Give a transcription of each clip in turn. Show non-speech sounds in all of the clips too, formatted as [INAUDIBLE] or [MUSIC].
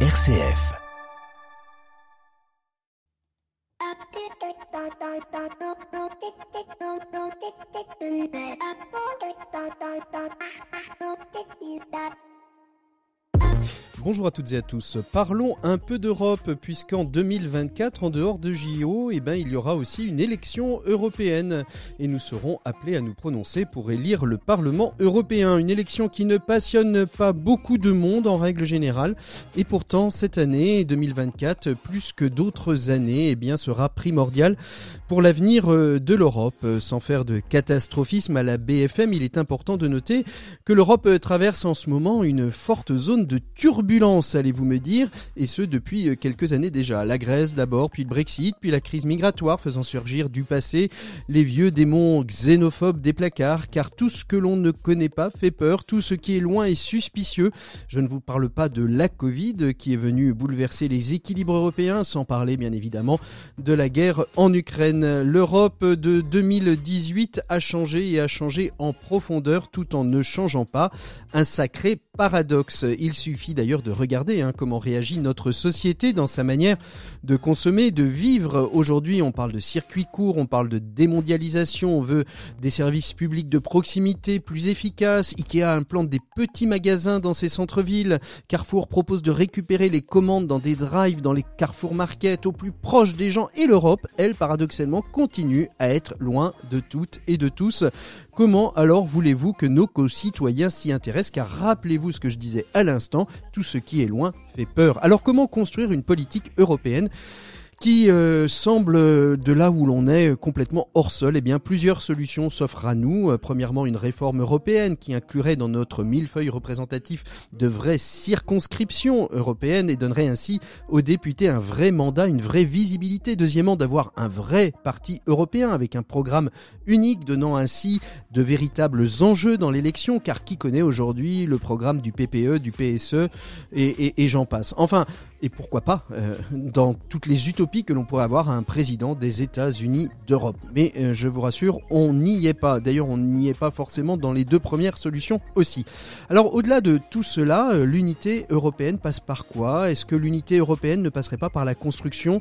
RCF. Bonjour à toutes et à tous. Parlons un peu d'Europe puisqu'en 2024, en dehors de JO, eh ben, il y aura aussi une élection européenne et nous serons appelés à nous prononcer pour élire le Parlement européen. Une élection qui ne passionne pas beaucoup de monde en règle générale et pourtant cette année 2024, plus que d'autres années, eh bien, sera primordiale pour l'avenir euh, de l'Europe. Sans faire de catastrophisme à la BFM, il est important de noter que l'Europe traverse en ce moment une forte zone de turbulence allez-vous me dire, et ce depuis euh, quelques années déjà. La Grèce d'abord, puis le Brexit, puis la crise migratoire faisant surgir du passé les vieux démons xénophobes des placards, car tout ce que l'on ne connaît pas fait peur, tout ce qui est loin est suspicieux. Je ne vous parle pas de la Covid qui est venue bouleverser les équilibres européens, sans parler bien évidemment de la guerre en Ukraine. L'Europe de 2018 a changé et a changé en profondeur tout en ne changeant pas. Un sacré paradoxe. Il suffit d'ailleurs de regarder hein, comment réagit notre société dans sa manière de consommer, de vivre. Aujourd'hui, on parle de circuits courts, on parle de démondialisation, on veut des services publics de proximité plus efficaces. Ikea implante des petits magasins dans ses centres-villes. Carrefour propose de récupérer les commandes dans des drives, dans les Carrefour Market, au plus proche des gens. Et l'Europe, elle, paradoxalement, continue à être loin de toutes et de tous. Comment alors voulez-vous que nos concitoyens s'y intéressent? Car rappelez-vous ce que je disais à l'instant, tout ce qui est loin fait peur. Alors comment construire une politique européenne qui euh, semble euh, de là où l'on est euh, complètement hors sol. Eh bien, plusieurs solutions s'offrent à nous. premièrement, une réforme européenne qui inclurait dans notre millefeuille représentatif de vraies circonscriptions européennes et donnerait ainsi aux députés un vrai mandat, une vraie visibilité. Deuxièmement, d'avoir un vrai parti européen avec un programme unique donnant ainsi de véritables enjeux dans l'élection, car qui connaît aujourd'hui le programme du PPE, du PSE et, et j'en passe. Enfin, et pourquoi pas euh, dans toutes les utopies que l'on pourrait avoir un président des États-Unis d'Europe. Mais euh, je vous rassure, on n'y est pas. D'ailleurs, on n'y est pas forcément dans les deux premières solutions aussi. Alors, au-delà de tout cela, euh, l'unité européenne passe par quoi? Est-ce que l'unité européenne ne passerait pas par la construction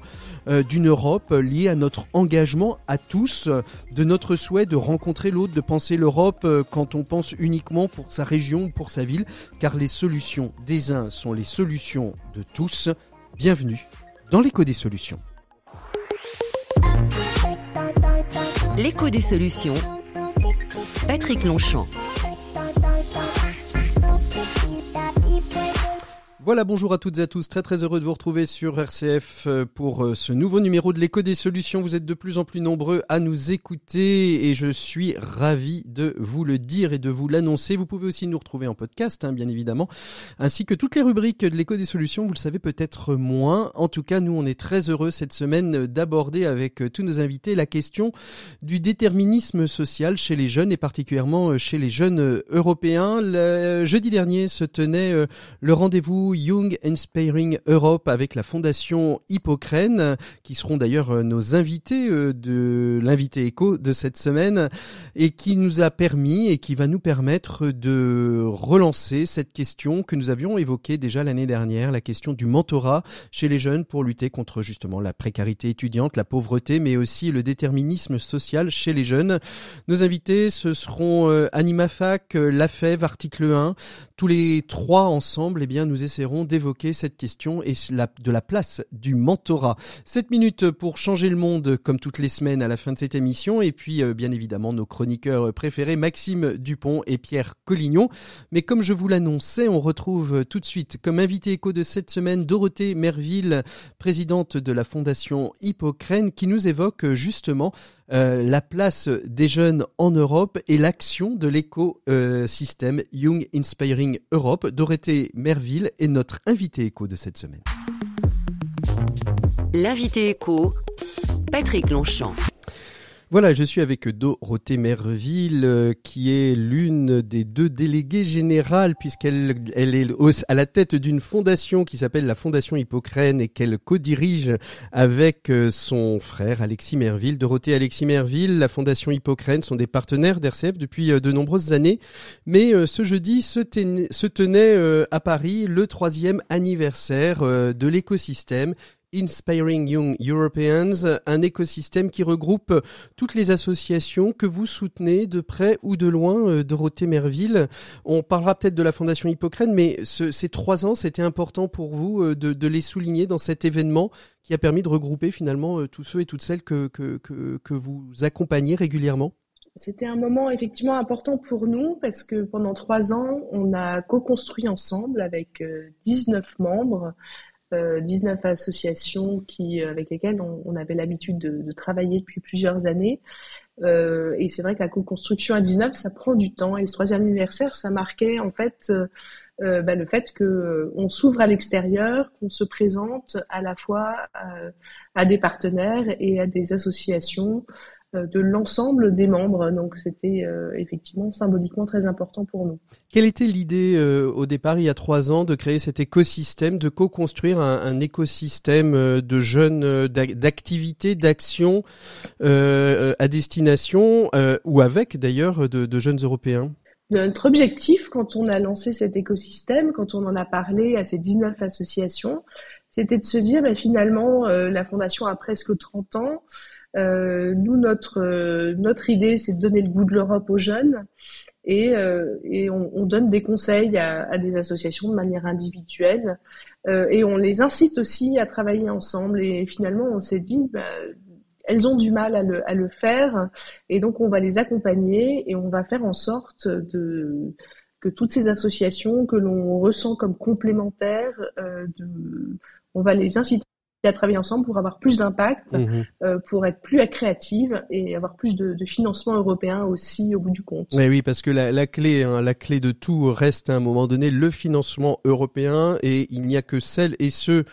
d'une Europe liée à notre engagement à tous, de notre souhait de rencontrer l'autre, de penser l'Europe quand on pense uniquement pour sa région, pour sa ville, car les solutions des uns sont les solutions de tous bienvenue dans l'écho des solutions. L'écho des solutions. Patrick Longchamp. Voilà, bonjour à toutes et à tous. Très très heureux de vous retrouver sur RCF euh, pour euh, ce nouveau numéro de l'écho des solutions. Vous êtes de plus en plus nombreux à nous écouter et je suis ravi de vous le dire et de vous l'annoncer. Vous pouvez aussi nous retrouver en podcast, hein, bien évidemment, ainsi que toutes les rubriques de l'écho des solutions. Vous le savez peut-être moins. En tout cas, nous, on est très heureux cette semaine d'aborder avec euh, tous nos invités la question du déterminisme social chez les jeunes et particulièrement chez les jeunes européens. Jeudi dernier se tenait le rendez-vous Young Inspiring Europe avec la fondation Hippocrène, qui seront d'ailleurs euh, nos invités euh, de l'invité écho de cette semaine, et qui nous a permis et qui va nous permettre de relancer cette question que nous avions évoquée déjà l'année dernière, la question du mentorat chez les jeunes pour lutter contre justement la précarité étudiante, la pauvreté, mais aussi le déterminisme social chez les jeunes. Nos invités, ce seront euh, AnimaFac, LaFève, Article 1. Tous les trois ensemble, eh bien, nous essaierons d'évoquer cette question et de la place du mentorat. 7 minutes pour changer le monde comme toutes les semaines à la fin de cette émission et puis euh, bien évidemment nos chroniqueurs préférés Maxime Dupont et Pierre Collignon. Mais comme je vous l'annonçais, on retrouve tout de suite comme invité écho de cette semaine Dorothée Merville, présidente de la fondation Hippocrène qui nous évoque justement euh, la place des jeunes en Europe et l'action de l'écosystème Young Inspiring Europe. Dorothée Merville est notre invité écho de cette semaine. L'invité écho, Patrick Longchamp. Voilà, je suis avec Dorothée Merville, euh, qui est l'une des deux déléguées générales, puisqu'elle elle est à la tête d'une fondation qui s'appelle la Fondation Hippocrène et qu'elle co-dirige avec euh, son frère Alexis Merville. Dorothée Alexis Merville, la Fondation Hippocrène sont des partenaires d'RCF depuis euh, de nombreuses années, mais ce jeudi se tenait à Paris le troisième anniversaire de l'écosystème Inspiring Young Europeans, un écosystème qui regroupe toutes les associations que vous soutenez de près ou de loin, euh, Dorothée Merville. On parlera peut-être de la Fondation Hippocrène, mais ces trois ans, c'était important pour vous euh, de, les souligner dans cet événement qui a permis de regrouper finalement euh, tous ceux et toutes celles que, que, que vous accompagnez régulièrement c'était un moment effectivement important pour nous parce que pendant trois ans, on a co-construit ensemble avec 19 membres 19 euh, associations qui, euh, avec lesquelles on, avait l'habitude de, travailler depuis plusieurs années. Euh, et c'est vrai que la co-construction à 19, ça prend du temps. Et ce troisième anniversaire, ça marquait en fait bah, le fait que on s'ouvre à l'extérieur, qu'on se présente à la fois à, des partenaires et à des associations de l'ensemble des membres. Donc c'était euh, effectivement symboliquement très important pour nous. Quelle était l'idée euh, au départ, il y a trois ans, de créer cet écosystème, de co-construire un, écosystème de jeunes, d'activités, d'actions à destination ou avec d'ailleurs de, jeunes Européens? Notre objectif, quand on a lancé cet écosystème, quand on en a parlé à ces 19 associations, c'était de se dire, ben, finalement, la Fondation a presque 30 ans, euh, nous, notre, euh, notre idée, c'est de donner le goût de l'Europe aux jeunes. Et, euh, et on, on, donne des conseils à, des associations de manière individuelle. Euh, et on les incite aussi à travailler ensemble. Et finalement, on s'est dit, bah, elles ont du mal à le, à le, faire. Et donc on va les accompagner et on va faire en sorte de que toutes ces associations que l'on ressent comme complémentaires, euh, on va les inciter à travailler ensemble pour avoir plus d'impact, mhm. euh, pour être plus créative et avoir plus de, de, financement européen aussi au bout du compte. Mais oui, parce que la, la clé, hein, la clé de tout reste à un moment donné le financement européen et il n'y a que celles et ceux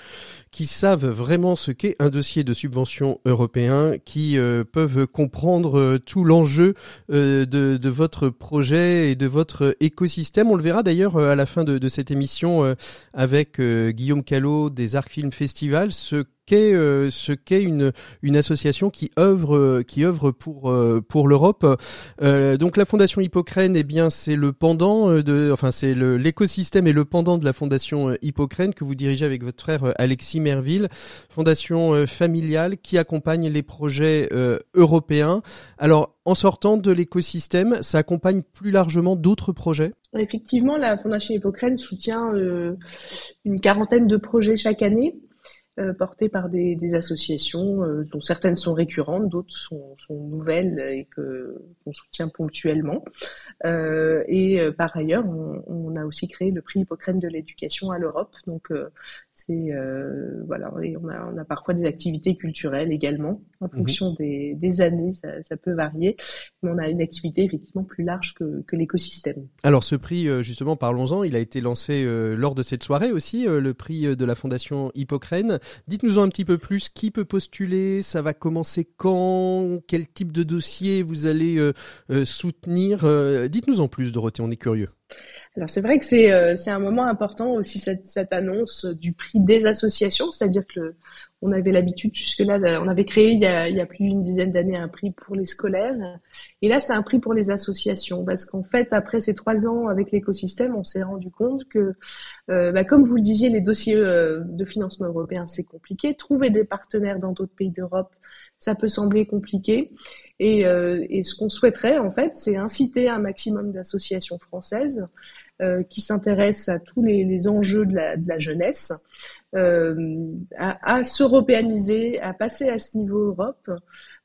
qui savent vraiment ce qu'est un dossier de subvention européen, qui euh, peuvent comprendre euh, tout l'enjeu euh, de, votre projet et de votre écosystème. On le verra d'ailleurs à la fin de, cette émission avec Guillaume Callot des Arc Film Festival, qu'est euh, ce qu'est une association qui œuvre qui œuvre pour euh, pour l'Europe. Euh, donc la fondation Hippocrène, eh bien c'est le pendant de enfin c'est l'écosystème et le pendant de la fondation Hippocrène que vous dirigez avec votre frère Alexis Merville, fondation familiale qui accompagne les projets européens. Alors en sortant de l'écosystème, ça accompagne plus largement d'autres projets? Effectivement, la Fondation Hippocrène soutient une quarantaine de projets chaque année. Euh, par des, associations euh, dont certaines sont récurrentes, d'autres sont, nouvelles et qu'on soutient ponctuellement. Euh, et euh, par ailleurs, on, on, a aussi créé le prix Hippocrène de l'éducation à l'Europe. Donc c'est voilà, et on a, on a parfois des activités culturelles également en mhm. fonction des, des années, ça, ça, peut varier, mais on a une activité effectivement plus large que, que l'écosystème. Alors ce prix, justement, parlons-en, il a été lancé lors de cette soirée aussi, le prix de la Fondation Hippocrène. Dites-nous un petit peu plus, qui peut postuler, ça va commencer quand, quel type de dossier vous allez euh, euh, soutenir? Euh, dites-nous en plus, Dorothée, on est curieux. Alors c'est vrai que c'est c'est un moment important aussi cette, cette annonce du prix des associations, c'est-à-dire que on avait l'habitude jusque-là, on avait créé il y, a, il y a plus d'une dizaine d'années un prix pour les scolaires. Et là, c'est un prix pour les associations. Parce qu'en fait, après ces trois ans avec l'écosystème, on s'est rendu compte que, euh, bah, comme vous le disiez, les dossiers euh, de financement européen, c'est compliqué. Trouver des partenaires dans d'autres pays d'Europe, ça peut sembler compliqué. Et, euh, et ce qu'on souhaiterait, en fait, c'est inciter un maximum d'associations françaises euh, qui s'intéressent à tous les, les enjeux de la, de la jeunesse, euh, à, à s'européaniser, à passer à ce niveau Europe.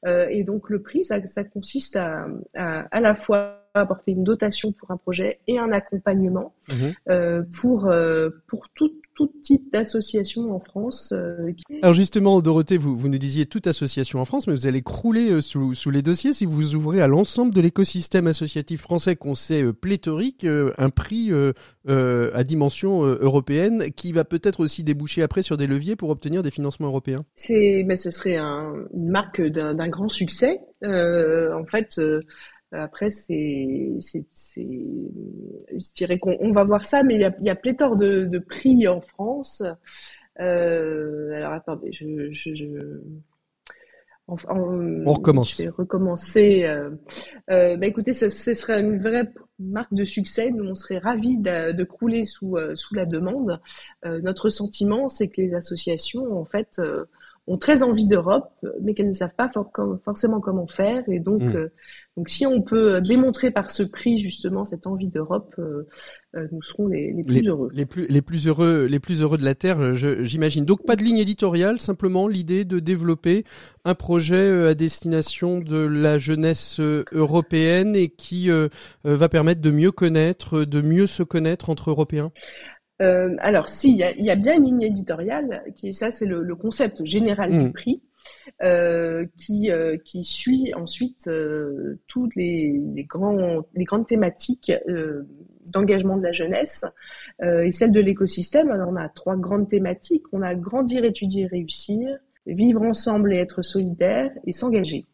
Euh, et donc le prix, ça, ça consiste à, à, à la fois apporter une dotation pour un projet et un accompagnement mmh. euh, pour, euh, pour tout, tout type d'association en France. Euh, Alors justement, Dorothée, vous, vous nous disiez toute association en France, mais vous allez crouler euh, sous, sous les dossiers si vous ouvrez à l'ensemble de l'écosystème associatif français qu'on sait euh, pléthorique un prix à dimension européenne qui va peut-être aussi déboucher après sur des leviers pour obtenir des financements européens. C'est, mais ce serait un, une marque d'un grand succès. en fait euh, après, c'est, c'est, je dirais qu'on va voir ça, mais il y a, il y a pléthore de, de prix en France. Euh, alors attendez, je, je, je... on recommence. Je vais recommencer. Euh, euh, bah écoutez, ce, ce, serait une vraie marque de succès. Nous, on serait ravis de, de crouler sous, euh, sous la demande. Euh, notre sentiment, c'est que les associations, en fait, ont très envie d'Europe, mais qu'elles ne savent pas forcément comment faire. Et donc, mmh. Euh, donc, si on peut démontrer par ce prix justement cette envie d'Europe, euh, euh, nous serons les, les plus heureux. Les plus, les plus heureux, les plus heureux de la terre, j'imagine. Donc, pas de ligne éditoriale, simplement l'idée de développer un projet à destination de la jeunesse européenne et qui va permettre de mieux connaître, de mieux se connaître entre Européens? Euh, alors, si, il y a, y a, bien une ligne éditoriale, qui ça, c'est le, le, concept général du mm. prix, euh, qui, euh, qui suit ensuite euh, toutes les, les, grandes thématiques euh, d'engagement de la jeunesse et celle de l'écosystème. Alors, on a trois grandes thématiques. On a grandir, étudier, réussir, vivre ensemble et être solidaire, et s'engager.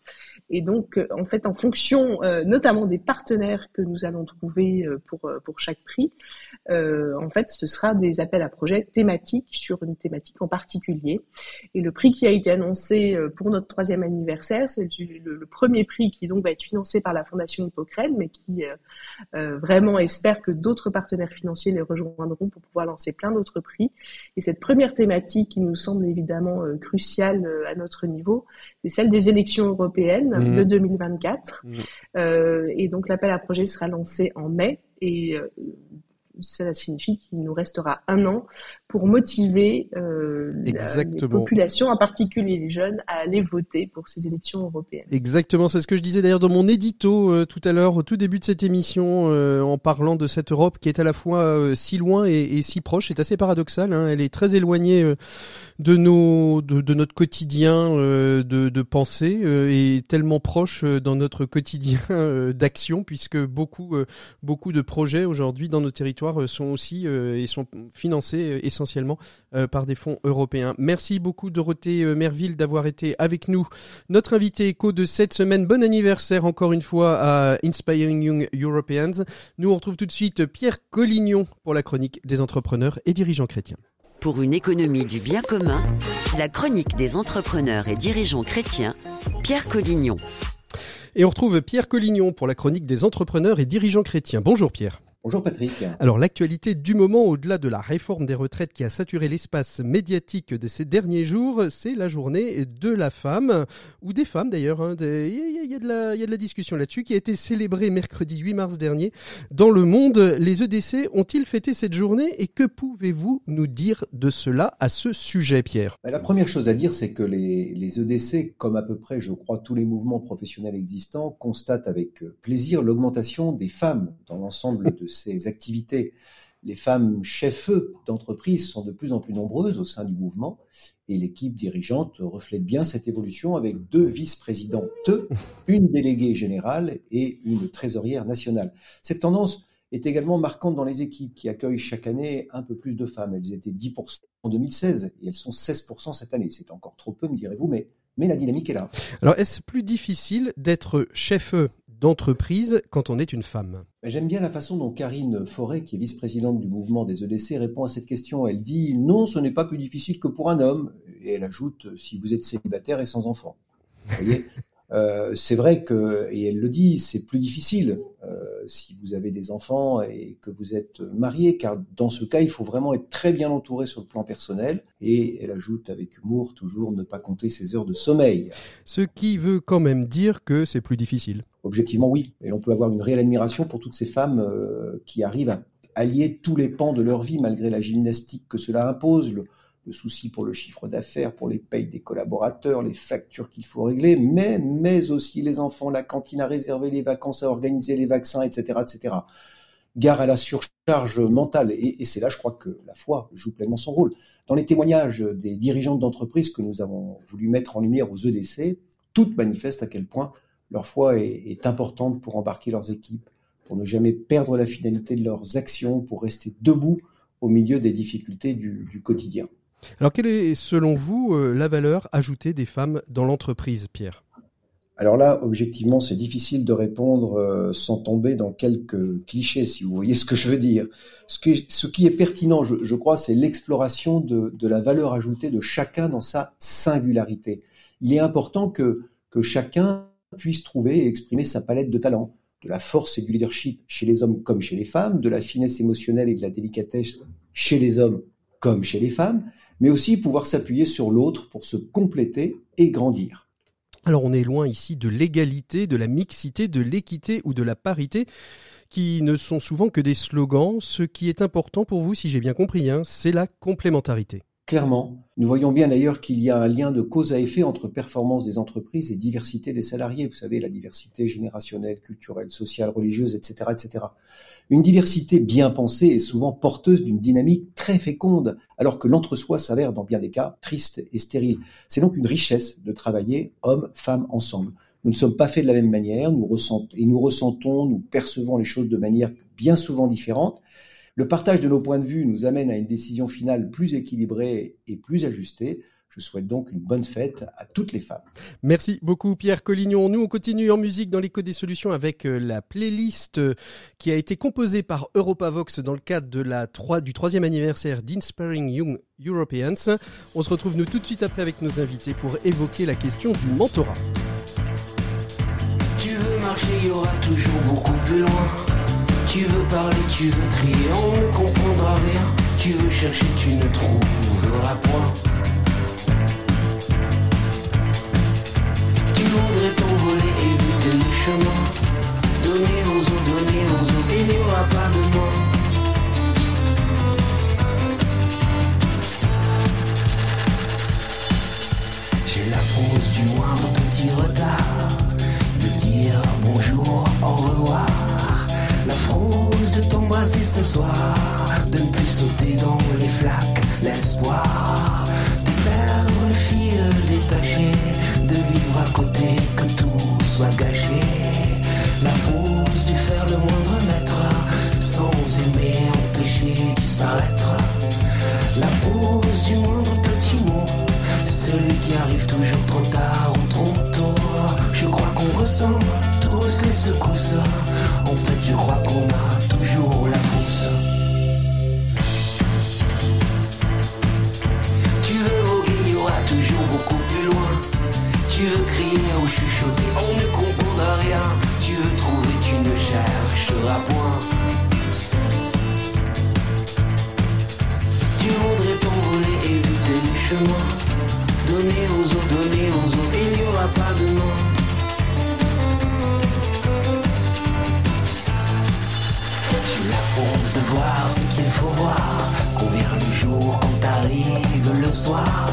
Et donc, en fait, en fonction notamment des partenaires que nous allons trouver pour, pour chaque prix, euh, en fait, ce sera des appels à projets thématiques sur une thématique en particulier. Et le prix qui a été annoncé euh, pour notre troisième anniversaire, c'est le, premier prix qui donc va être financé par la Fondation Hippocrète, mais qui euh, euh, vraiment espère que d'autres partenaires financiers les rejoindront pour pouvoir lancer plein d'autres prix. Et cette première thématique qui nous semble évidemment cruciale à notre niveau, c'est celle des élections européennes mmh. de 2024. Mmh. et donc l'appel à projets sera lancé en mai et cela signifie qu'il nous restera un an pour motiver euh, la, les populations, en particulier les jeunes, à aller voter pour ces élections européennes. Exactement, c'est ce que je disais d'ailleurs dans mon édito euh, tout à l'heure, au tout début de cette émission, euh, en parlant de cette Europe qui est à la fois euh, si loin et, et, si proche. C'est assez paradoxal, hein, elle est très éloignée de nos, de, de notre quotidien de, de pensée et tellement proche dans notre quotidien [LAUGHS] d'action, puisque beaucoup, beaucoup de projets aujourd'hui dans nos territoires sont aussi et sont financés essentiellement euh, par des fonds européens. Merci beaucoup Dorothée euh, Merville d'avoir été avec nous. Notre invité écho de cette semaine. Bon anniversaire encore une fois à Inspiring Young Europeans. Nous on retrouve tout de suite Pierre Collignon pour la chronique des entrepreneurs et dirigeants chrétiens. Pour une économie du bien commun, la chronique des entrepreneurs et dirigeants chrétiens, Pierre Collignon. Et on retrouve Pierre Collignon pour la chronique des entrepreneurs et dirigeants chrétiens. Bonjour Pierre. Bonjour Patrick. Alors l'actualité du moment, au-delà de la réforme des retraites qui a saturé l'espace médiatique de ces derniers jours, c'est la journée de la femme, ou des femmes d'ailleurs. Hein, il y, a de la discussion là-dessus qui a été célébrée mercredi 8 mars dernier dans le monde. Les EDC ont-ils fêté cette journée et que pouvez-vous nous dire de cela à ce sujet, Pierre? Bah, La première chose à dire, c'est que les, les EDC, comme à peu près, je crois, tous les mouvements professionnels existants, constatent avec plaisir l'augmentation des femmes dans l'ensemble de [LAUGHS] ces activités. Les femmes chefs d'entreprise sont de plus en plus nombreuses au sein du mouvement et l'équipe dirigeante reflète bien cette évolution avec deux vice-présidentes, une déléguée générale et une trésorière nationale. Cette tendance est également marquante dans les équipes qui accueillent chaque année un peu plus de femmes. Elles étaient 10% en 2016 et elles sont 16% cette année. C'est encore trop peu, me direz-vous, mais, mais la dynamique est là. Alors, est-ce plus difficile d'être chef d'entreprise quand on est une femme J'aime bien la façon dont Karine Forêt, qui est vice-présidente du mouvement des EDC, répond à cette question. Elle dit non, ce n'est pas plus difficile que pour un homme. Et elle ajoute si vous êtes célibataire et sans enfant. Vous voyez? Euh, c'est vrai que, et elle le dit, c'est plus difficile euh, si vous avez des enfants et que vous êtes marié, car dans ce cas, il faut vraiment être très bien entouré sur le plan personnel. Et elle ajoute avec humour toujours ne pas compter ses heures de sommeil. Ce qui veut quand même dire que c'est plus difficile. Objectivement, oui. Et on peut avoir une réelle admiration pour toutes ces femmes euh, qui arrivent à allier tous les pans de leur vie malgré la gymnastique que cela impose, le, le souci pour le chiffre d'affaires, pour les payes des collaborateurs, les factures qu'il faut régler, mais, mais aussi les enfants, la cantine à réserver, les vacances à organiser, les vaccins, etc., etc. gare à la surcharge mentale. Et, c'est là, je crois, que la foi joue pleinement son rôle. Dans les témoignages des dirigeants d'entreprise que nous avons voulu mettre en lumière aux EDC, toutes manifestent à quel point leur foi est, importante pour embarquer leurs équipes, pour ne jamais perdre la finalité de leurs actions, pour rester debout au milieu des difficultés du quotidien. Alors, quelle est, selon vous, euh, la valeur ajoutée des femmes dans l'entreprise, Pierre? Alors là, objectivement, c'est difficile de répondre euh, sans tomber dans quelques clichés, si vous voyez ce que je veux dire. Ce, qui est pertinent, je, crois, c'est l'exploration de, la valeur ajoutée de chacun dans sa singularité. Il est important que, que chacun puisse trouver et exprimer sa palette de talents, de la force et du leadership chez les hommes comme chez les femmes, de la finesse émotionnelle et de la délicatesse chez les hommes comme chez les femmes, mais aussi pouvoir s'appuyer sur l'autre pour se compléter et grandir. Alors on est loin ici de l'égalité, de la mixité, de l'équité ou de la parité qui ne sont souvent que des slogans. Ce qui est important pour vous, si j'ai bien compris, hein, c'est la complémentarité. Clairement, nous voyons bien d'ailleurs qu'il y a un lien de cause à effet entre performance des entreprises et diversité des salariés. Vous savez, la diversité générationnelle, culturelle, sociale, religieuse, etc.. Une diversité bien pensée est souvent porteuse d'une dynamique très féconde, alors que l'entre-soi s'avère dans bien des cas triste et stérile. C'est donc une richesse de travailler hommes, femmes ensemble. Nous ne sommes pas faits de la même manière, nous ressentons, et nous ressentons, nous percevons les choses de manière bien souvent différente. Le partage de nos points de vue nous amène à une décision finale plus équilibrée et plus ajustée. Je souhaite donc une bonne fête à toutes les femmes. Merci beaucoup Pierre Collignon. Nous on continue en musique dans l'écho des solutions avec euh, la playlist euh, qui a été composée par Europavox dans le cadre de la 3, du troisième anniversaire d'Inspiring Young Europeans. On se retrouve nous tout de suite après avec nos invités pour évoquer la question du mentorat. Tu veux marcher, il y aura toujours beaucoup plus loin. Tu veux parler, tu veux crier, on ne comprendra rien. Tu veux chercher, tu ne trouveras point. Tu voudrais t'envoler, éviter les chemins. Donner aux autres, donner aux autres, il n'y aura pas de moi. J'ai la fausse du moindre petit retard. Ce soir, de ne plus sauter dans les flaques, l'espoir de perdre le fil détaché, de vivre à côté, que tout soit gâché. La frousse du faire le moindre mètre, sans aimer, empêcher disparaître. La frousse du moindre petit mot, celui qui arrive toujours trop tard ou trop tôt. Je crois qu'on ressent tous les secousses. En fait, je crois qu'on a la. Tu veux voguer, il y aura toujours beaucoup plus loin. Tu veux crier ou chuchoter, on ne comprendra rien. Tu veux trouver, tu ne chercheras point. Tu voudrais t'envoler, éviter les chemins. Donner aux autres, donner aux autres, il n'y aura pas de nom. De voir ce qu'il faut voir. Combien le jour quand arrive le soir?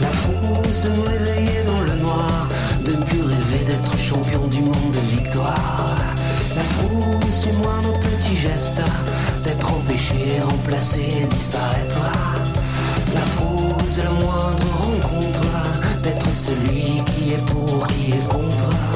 La frousse de me réveiller dans le noir. De ne plus rêver d'être champion du monde de victoire. La frousse du moindre petit geste. D'être empêché, remplacé, disparaître. La frousse de la moindre rencontre. D'être celui qui est pour, qui est contre.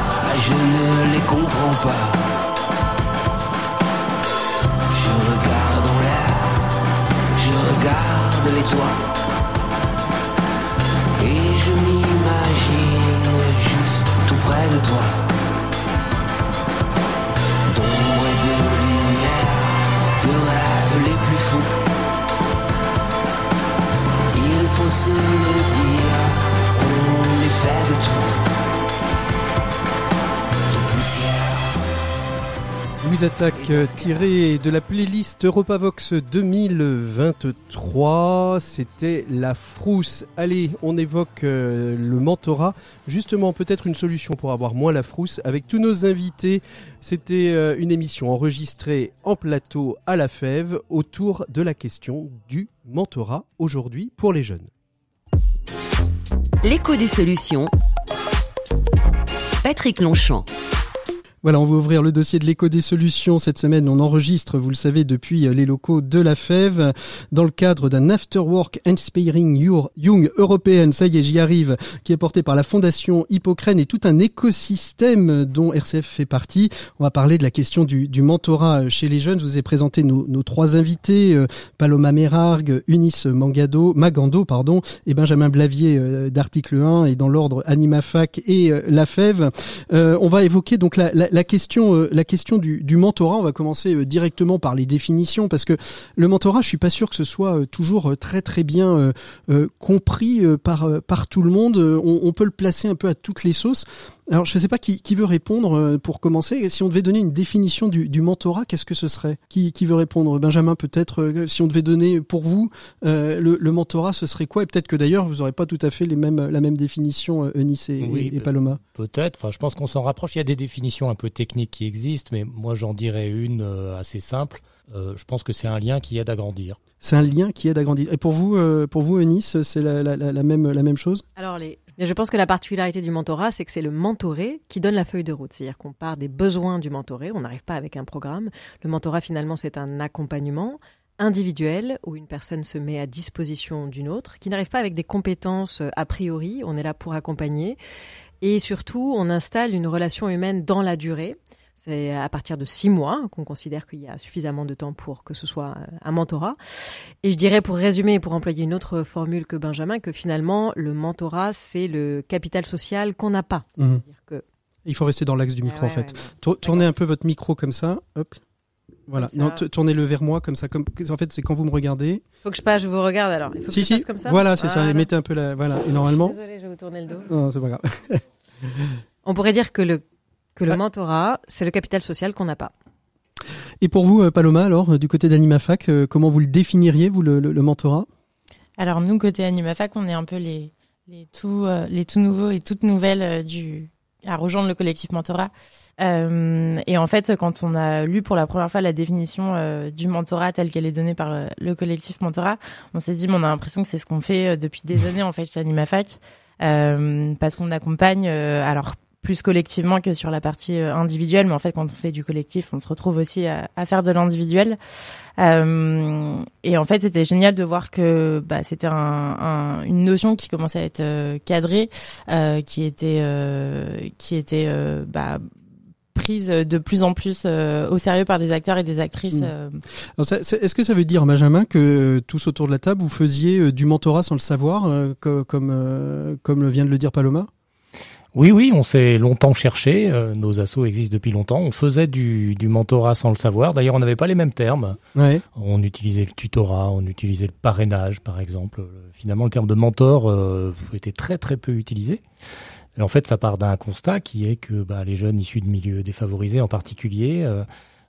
ne les comprends pas. Je regarde en l'air, je regarde les toits. Et je m'imagine juste tout près de toi. D'ombre et de lumière, de rêves les plus fous. Il faut se le dire, Louise Attaque euh, tiré de la playlist Europavox 2023. C'était la frousse. Allez, on évoque euh, le mentorat. Justement, peut-être une solution pour avoir moins la frousse avec tous nos invités. C'était euh, une émission enregistrée en plateau à la fève autour de la question du mentorat aujourd'hui pour les jeunes. L'écho des solutions. Patrick Longchamp. Voilà, on va ouvrir le dossier de l'écho des solutions. Cette semaine, on enregistre, vous le savez, depuis euh, les locaux de la FEV, dans le cadre d'un Afterwork Inspiring Young Européenne, ça y est, j'y arrive, qui est porté par la Fondation Hippocrène et tout un écosystème dont RCF fait partie. On va parler de la question du, du mentorat chez les jeunes. Je vous ai présenté nos, nos trois invités, euh, Paloma Merargue, Eunice Mangado, Magando, pardon, et Benjamin Blavier euh, d'Article 1 et dans l'ordre AnimaFac et la FEV. on va évoquer donc la, la la question, euh, la question du, mentorat, on va commencer euh, directement par les définitions parce que le mentorat, je suis pas sûr que ce soit euh, toujours très très bien compris par par tout le monde. On, on, peut le placer un peu à toutes les sauces. Alors, je ne sais pas qui, qui, veut répondre euh, pour commencer. Si on devait donner une définition du, du mentorat, qu'est-ce que ce serait? Qui, qui, veut répondre? Benjamin, peut-être, euh, si on devait donner pour vous euh, le, le, mentorat, ce serait quoi? Et peut-être que d'ailleurs, vous n'aurez pas tout à fait les mêmes, la même définition, Eunice et, et, Paloma. Peut-être. Enfin, je pense qu'on s'en rapproche. Il y a des définitions un peu techniques qui existent, mais moi, j'en dirais une assez simple. je pense que c'est un lien qui aide à grandir. C'est un lien qui aide à grandir. Et pour vous, pour vous, Eunice, c'est la, la, la, même, la même chose? Alors, les, je pense que la particularité du mentorat, c'est que c'est le mentoré qui donne la feuille de route. C'est-à-dire qu'on part des besoins du mentoré, on n'arrive pas avec un programme. Le mentorat, finalement, c'est un accompagnement individuel où une personne se met à disposition d'une autre, qui n'arrive pas avec des compétences a priori, on est là pour accompagner. Et surtout, on installe une relation humaine dans la durée. C'est à partir de six mois qu'on considère qu'il y a suffisamment de temps pour que ce soit un mentorat. Et je dirais, pour résumer et pour employer une autre formule que Benjamin, que finalement, le mentorat, c'est le capital social qu'on n'a pas. Mmh. Que... Il faut rester dans l'axe du micro, en fait. Tournez un peu votre micro comme ça. Hop. Voilà. Non, tournez-le vers moi comme ça. Comme en fait, c'est quand vous me regardez. Faut que je passe, je vous regarde alors. Il faut si, que si. comme ça. Voilà, c'est ça. Et mettez un peu la. Voilà. Et normalement. Désolée, je vais vous tourner le dos. Non, c'est pas grave. On pourrait dire que le que le mentorat, c'est le capital social qu'on n'a pas. Et pour vous, euh, Paloma, alors, euh, du côté d'AnimaFac, euh, comment vous le définiriez, vous, le, le, mentorat? Alors, nous, côté AnimaFac, on est un peu les, les, tout, les tout nouveaux et toutes nouvelles du, à rejoindre le collectif mentorat. Euh, et en fait, quand on a lu pour la première fois la définition du mentorat telle qu'elle est donnée par le, le collectif mentorat, on s'est dit, mais on a l'impression que c'est ce qu'on fait depuis des années en fait chez AnimaFac, euh, parce qu'on accompagne, alors plus collectivement que sur la partie euh, individuelle. Mais en fait, quand on fait du collectif, on se retrouve aussi à, à faire de l'individuel. Euh, et en fait, c'était génial de voir que bah, c'était un, un, une notion qui commençait à être euh, cadrée, euh, qui était, euh, qui était bah, prise de plus en plus au sérieux par des acteurs et des actrices. Mmh. Est-ce que ça veut dire, Benjamin, que tous autour de la table, vous faisiez du mentorat sans le savoir, comme, comme vient de le dire Paloma? Oui, oui, on s'est longtemps cherché. Euh, nos assos existent depuis longtemps. On faisait du, du mentorat sans le savoir. D'ailleurs, on n'avait pas les mêmes termes. Ouais. On utilisait le tutorat, on utilisait le parrainage, par exemple. Finalement, le terme de mentor euh, était très très peu utilisé. Et en fait, ça part d'un constat qui est que bah, les jeunes issus de milieux défavorisés, en particulier, euh,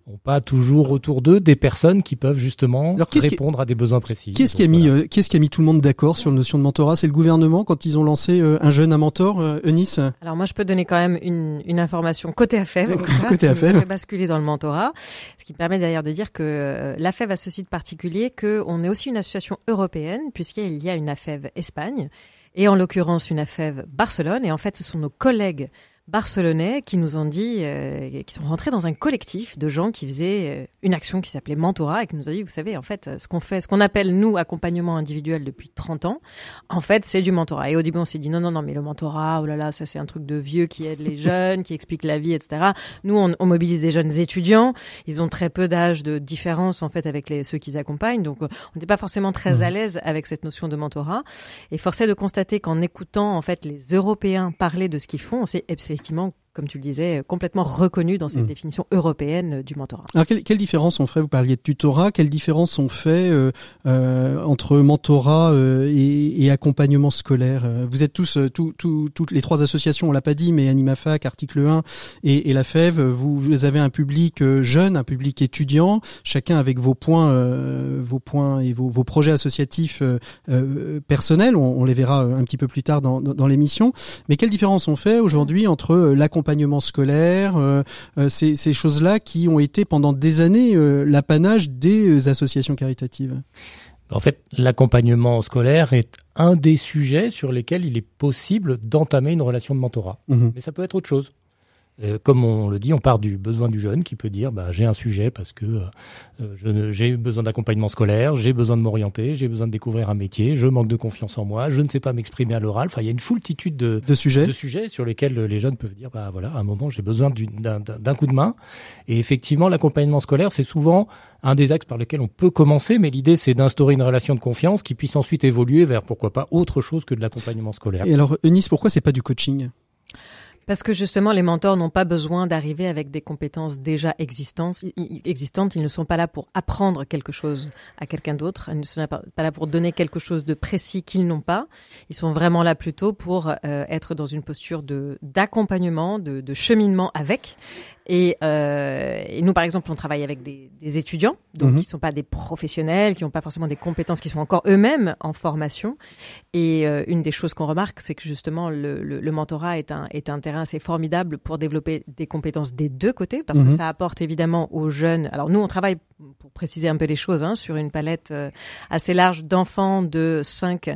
ont pas toujours autour d'eux des personnes qui peuvent justement répondre à des besoins précis. Qu'est-ce qui a mis, euh, qu'est-ce qui a mis tout le monde d'accord sur la notion de mentorat? C'est le gouvernement quand ils ont lancé euh, un jeune à mentor, euh, Eunice? Alors moi, je peux donner quand même une, une information côté AFEV. côté AFEV. basculer dans le mentorat, ce qui permet d'ailleurs de dire que euh, l'AFEV a ce site particulier qu'on est aussi une association européenne puisqu'il y a une AFEV Espagne et en l'occurrence une AFEV Barcelone. Et en fait, ce sont nos collègues barcelonais qui nous ont dit, euh, qui sont rentrés dans un collectif de gens qui faisaient euh, une action qui s'appelait Mentorat et qui nous a dit, vous savez, en fait, ce qu'on fait, ce qu'on appelle nous accompagnement individuel depuis 30 ans, en fait, c'est du mentorat. Et au début, on s'est dit, non, non, non, mais le mentorat, oh là là, ça c'est un truc de vieux qui aide les [LAUGHS] jeunes, qui explique la vie, etc. Nous, on, on mobilise des jeunes étudiants. Ils ont très peu d'âge de différence, en fait, avec les, ceux qu'ils accompagnent. Donc, on n'était pas forcément très mmh. à l'aise avec cette notion de mentorat. Et forcé de constater qu'en écoutant, en fait, les Européens parler de ce qu'ils font, on s'est effectivement comme tu le disais, complètement reconnu dans cette Mm. définition européenne du mentorat. Alors, quelle, quelle différence on ferait Vous parliez de tutorat. Quelle différence on fait euh, euh, entre mentorat euh, et, et accompagnement scolaire? Euh, Vous êtes tous, euh, toutes les trois associations, on l'a pas dit, mais Animafac, Article 1 et, et la FEV, vous, vous avez un public euh, jeune, un public étudiant, chacun avec vos points, euh, vos points et vos, vos projets associatifs euh, euh, personnels. On, on les verra euh, un petit peu plus tard dans, dans, dans l'émission. Mais quelle différence on fait aujourd'hui entre euh, l'accompagnement scolaire, euh, euh, ces, ces choses-là qui ont été pendant des années euh, l'apanage des associations caritatives En fait, l'accompagnement scolaire est un des sujets sur lesquels il est possible d'entamer une relation de mentorat. Mhm. Mais ça peut être autre chose. Euh, comme on le dit, on part du besoin du jeune qui peut dire bah, j'ai un sujet parce que euh, j'ai besoin d'accompagnement scolaire, j'ai besoin de m'orienter, j'ai besoin de découvrir un métier, je manque de confiance en moi, je ne sais pas m'exprimer à l'oral. Enfin, il y a une foultitude de, De sujets. de sujets sur lesquels les jeunes peuvent dire bah voilà à un moment j'ai besoin d'un coup de main. Et effectivement l'accompagnement scolaire c'est souvent un des axes par lesquels on peut commencer mais l'idée c'est d'instaurer une relation de confiance qui puisse ensuite évoluer vers pourquoi pas autre chose que de l'accompagnement scolaire. Et alors, Eunice, pourquoi c'est pas du coaching? Parce que justement, les mentors n'ont pas besoin d'arriver avec des compétences déjà existantes. Ils ne sont pas là pour apprendre quelque chose à quelqu'un d'autre. Ils ne sont pas là pour donner quelque chose de précis qu'ils n'ont pas. Ils sont vraiment là plutôt pour euh, être dans une posture de d'accompagnement, de cheminement avec. Et, euh, et nous, par exemple, on travaille avec des, des étudiants, donc Mhm. qui ne sont pas des professionnels, qui n'ont pas forcément des compétences, qui sont encore eux-mêmes en formation. Et euh, une des choses qu'on remarque, c'est que justement, le, le, le mentorat est un, est un terrain assez formidable pour développer des compétences des deux côtés, parce Mhm. que ça apporte évidemment aux jeunes. Alors nous, on travaille, pour préciser un peu les choses, hein, sur une palette euh, assez large d'enfants de 5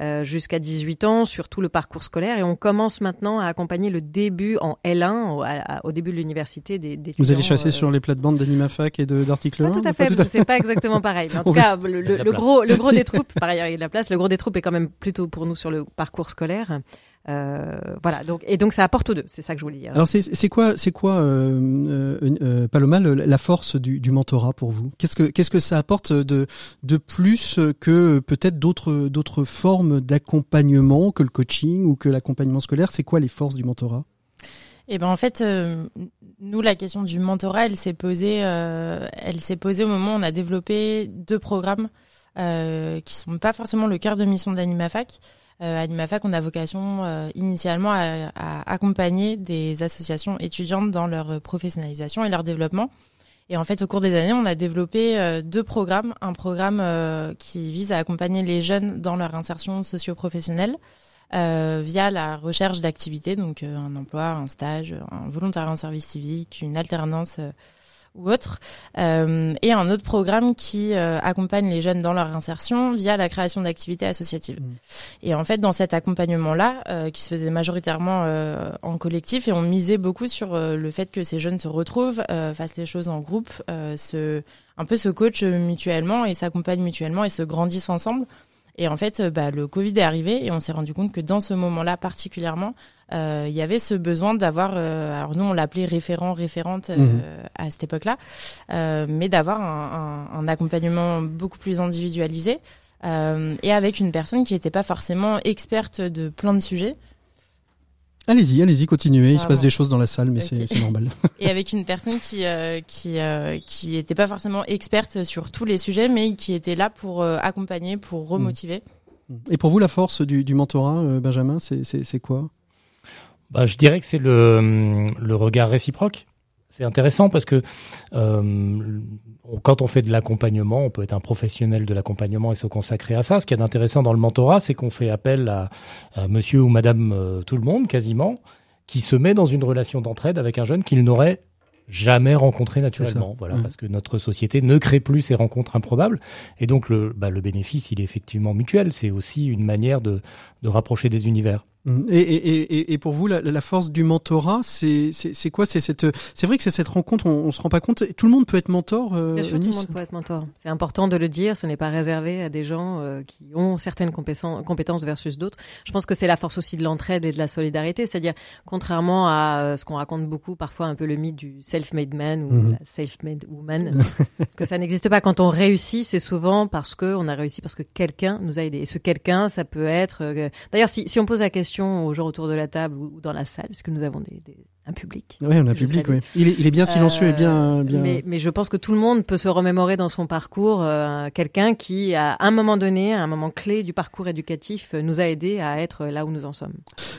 euh, jusqu'à 18 ans, sur tout le parcours scolaire. Et on commence maintenant à accompagner le début en L1, au, à- au début de l'université des, des Vous allez chasser euh, sur les plates-bandes d'Animafac et de- d'Article 1 pas tout à fait, parce que c'est pas exactement pareil. Mais en [LAUGHS] tout On cas, le, gros, le gros des troupes, par ailleurs, il y a de la place. Le gros des troupes est quand même plutôt pour nous sur le parcours scolaire. Euh, voilà. Donc, et donc ça apporte aux deux. C'est ça que je voulais dire. Alors c'est quoi c'est quoi euh, euh, euh, Paloma le- la force du, du mentorat pour vous? Qu'est-ce que qu'est-ce que ça apporte de de plus que peut-être d'autres d'autres formes d'accompagnement que le coaching ou que l'accompagnement scolaire? C'est quoi les forces du mentorat? Et ben en fait, euh, nous la question du mentorat, elle s'est posée, euh, elle s'est posée au moment où on a développé deux programmes euh, qui sont pas forcément le cœur de mission d'Animafac. Euh, Animafac, on a vocation euh, initialement à, à accompagner des associations étudiantes dans leur professionnalisation et leur développement. Et en fait, au cours des années, on a développé euh, deux programmes. Un programme euh, qui vise à accompagner les jeunes dans leur insertion socio-professionnelle euh, via la recherche d'activités, donc euh, un emploi, un stage, un volontariat en service civique, une alternance euh, ou autre, Euh, et un autre programme qui euh, accompagne les jeunes dans leur insertion via la création d'activités associatives. Mmh. Et en fait, dans cet accompagnement-là, euh, qui se faisait majoritairement euh, en collectif, et on misait beaucoup sur euh, le fait que ces jeunes se retrouvent, euh, fassent les choses en groupe, euh, se, un peu se coachent mutuellement et s'accompagnent mutuellement et se grandissent ensemble. Et en fait, euh, bah, le Covid est arrivé et on s'est rendu compte que dans ce moment-là particulièrement, euh, il y avait ce besoin d'avoir, euh, alors nous on l'appelait référent, référente euh, Mhm. à cette époque-là, euh, mais d'avoir un, un, un accompagnement beaucoup plus individualisé euh, et avec une personne qui n'était pas forcément experte de plein de sujets Allez-y, allez-y, continuez. Il se passe des choses dans la salle, mais c'est normal. [LAUGHS] et avec une personne qui euh, qui euh, qui était pas forcément experte sur tous les sujets, mais qui était là pour euh, accompagner, pour remotiver. Et pour vous, la force du, du mentorat, euh, Benjamin, c'est quoi? Bah, je dirais que c'est le, le regard réciproque. C'est intéressant parce que euh, quand on fait de l'accompagnement, on peut être un professionnel de l'accompagnement et se consacrer à ça. Ce qui est intéressant dans le mentorat, c'est qu'on fait appel à, à monsieur ou madame euh, tout le monde, quasiment, qui se met dans une relation d'entraide avec un jeune qu'il n'aurait jamais rencontré naturellement. Voilà, Ouais. parce que notre société ne crée plus ces rencontres improbables. Et donc, le, bah, le bénéfice, il est effectivement mutuel. C'est aussi une manière de, de rapprocher des univers. Mm. Et, et, et, et pour vous, la, la force du mentorat, c'est quoi? C'est cette, c'est vrai que c'est cette rencontre. On, on se rend pas compte. Tout le monde peut être mentor. Euh, Bien sûr, tout le monde peut être mentor. C'est important de le dire. Ce n'est pas réservé à des gens euh, qui ont certaines compétences, compétences versus d'autres. Je pense que c'est la force aussi de l'entraide et de la solidarité. C'est-à-dire, contrairement à euh, ce qu'on raconte beaucoup, parfois un peu le mythe du self-made man ou Mhm. la self-made woman, [LAUGHS] que ça n'existe pas. Quand on réussit, c'est souvent parce que on a réussi parce que quelqu'un nous a aidés. Et ce quelqu'un, ça peut être. euh, D'ailleurs, si, si on pose la question aux gens autour de la table ou, ou dans la salle, puisque nous avons des, des un public. Oui, on a un public, oui. Il est, il est bien silencieux et bien, Euh, bien. Mais, mais je pense que tout le monde peut se remémorer dans son parcours euh, quelqu'un qui, à un moment donné, à un moment clé du parcours éducatif, euh, nous a aidés à être là où nous en sommes.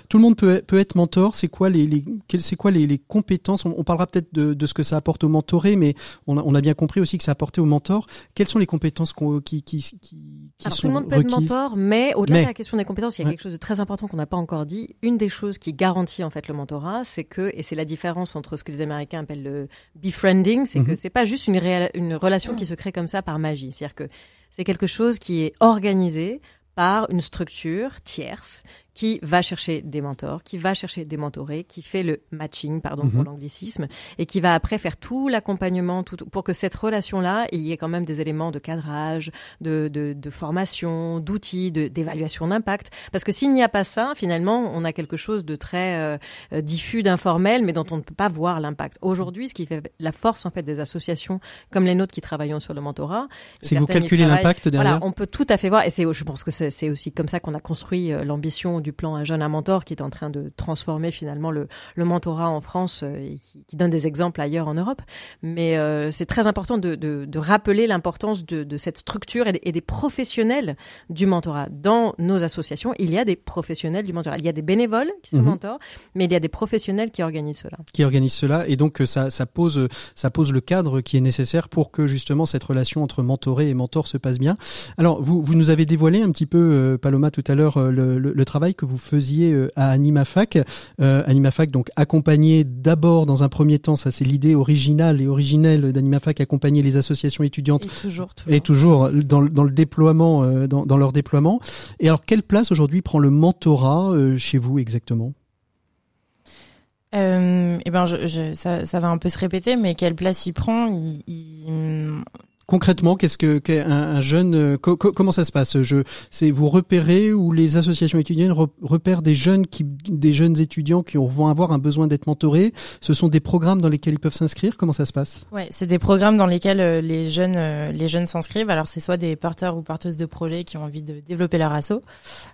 Tout le monde peut, peut être mentor. C'est quoi les, les quelles- c'est quoi les, les compétences? On, on parlera peut-être de, de ce que ça apporte au mentoré, mais on a, on a bien compris aussi que ça apportait au mentor. Quelles sont les compétences qu'on- qui, qui, qui, qui Alors, sont tout le monde peut être mentor, mais au-delà Mais- de la question des compétences, il y a Ouais. quelque chose de très important qu'on n'a pas encore dit. Une des choses qui garantit en fait le mentorat, c'est que, et c'est la différence entre ce que les Américains appellent le befriending, c'est que Mhm. c'est pas juste une, réa- une relation qui se crée comme ça par magie. C'est-à-dire que c'est quelque chose qui est organisé par une structure tierce qui va chercher des mentors, qui va chercher des mentorés, qui fait le matching, pardon pour Mhm. l'anglicisme, et qui va après faire tout l'accompagnement tout, pour que cette relation-là, il y ait quand même des éléments de cadrage, de, de, de formation, d'outils, d'évaluation d'impact. Parce que s'il n'y a pas ça, finalement, on a quelque chose de très euh, euh, diffus, d'informel, mais dont on ne peut pas voir l'impact. Aujourd'hui, ce qui fait la force en fait des associations comme les nôtres qui travaillons sur le mentorat, C'est que vous calculez l'impact derrière. voilà, on peut tout à fait voir, et c'est, je pense que c'est c'est aussi comme ça qu'on a construit euh, l'ambition du plan Un jeune, un mentor, qui est en train de transformer finalement le, le mentorat en France euh, et qui, qui donne des exemples ailleurs en Europe. Mais euh, c'est très important de, de, de rappeler l'importance de, de cette structure et des, et des professionnels du mentorat. Dans nos associations, il y a des professionnels du mentorat. Il y a des bénévoles qui sont Mhm. mentors, mais il y a des professionnels qui organisent cela. qui organise cela et donc euh, ça, ça pose ça pose le cadre qui est nécessaire pour que justement cette relation entre mentoré et mentor se passe bien. Alors vous vous nous avez dévoilé un petit peu Paloma tout à l'heure le, le- le travail que vous faisiez euh, à Animafac. Euh, Animafac donc accompagner d'abord dans un premier temps ça c'est l'idée originale et originelle d'Animafac accompagner les associations étudiantes Et toujours, toujours. et toujours dans, le- dans le déploiement, euh, dans, dans leur déploiement. Et alors, quelle place aujourd'hui prend le mentorat euh, chez vous exactement? Euh, eh ben, je, je, ça, ça va un peu se répéter, mais quelle place il prend? Il, il- Concrètement, qu'est-ce que un jeune euh, co- co- comment ça se passe Je c'est vous repérez ou les associations étudiantes re- repèrent des jeunes qui des jeunes étudiants qui vont avoir un besoin d'être mentorés? Ce sont des programmes dans lesquels ils peuvent s'inscrire? Comment ça se passe? Ouais, c'est des programmes dans lesquels euh, les jeunes euh, les jeunes s'inscrivent. Alors c'est soit des porteurs ou porteuses de projets qui ont envie de développer leur asso,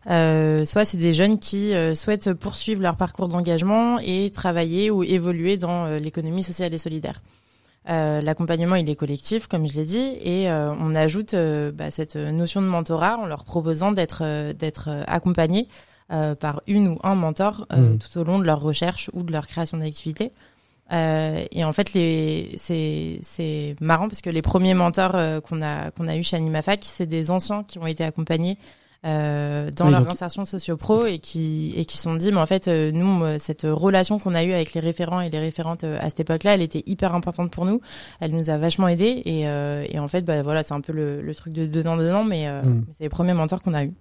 euh, soit c'est des jeunes qui souhaitent poursuivre leur parcours d'engagement et travailler ou évoluer dans l'économie sociale et solidaire. Euh, L'accompagnement il est collectif comme je l'ai dit et euh, on ajoute euh, bah, cette notion de mentorat en leur proposant d'être euh, d'être euh, accompagnés euh, par une ou un mentor euh, Mhm. tout au long de leur recherche ou de leur création d'activité. Euh, et en fait, les, c'est, marrant parce que les premiers mentors qu'on a, qu'on a eu chez Animafac, c'est des anciens qui ont été accompagnés euh, dans Oui, leur donc- insertion socio-pro et qui, et qui se sont dit, mais en fait, euh, nous, euh, cette relation qu'on a eue avec les référents et les référentes euh, à cette époque-là, elle était hyper importante pour nous. Elle nous a vachement aidés et, euh, et en fait, bah voilà, c'est un peu le, le truc de dedans dedans, mais euh, Mhm. c'est les premiers mentors qu'on a eu.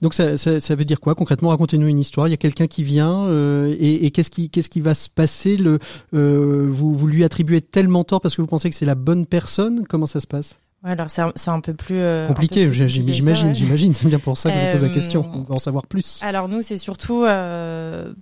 Donc ça, ça, ça veut dire quoi concrètement Racontez-nous une histoire? Il y a quelqu'un qui vient euh, et, et qu'est-ce qui qu'est-ce qui va se passer? Le euh, vous vous lui attribuez tel mentor parce que vous pensez que c'est la bonne personne? Comment ça se passe? Ouais, alors c'est un, c'est un peu plus euh, Compliqué, j'imagine, ouais. j'imagine. C'est bien pour ça que je vous pose la Euh, question. On va en savoir plus. Alors nous, c'est surtout euh,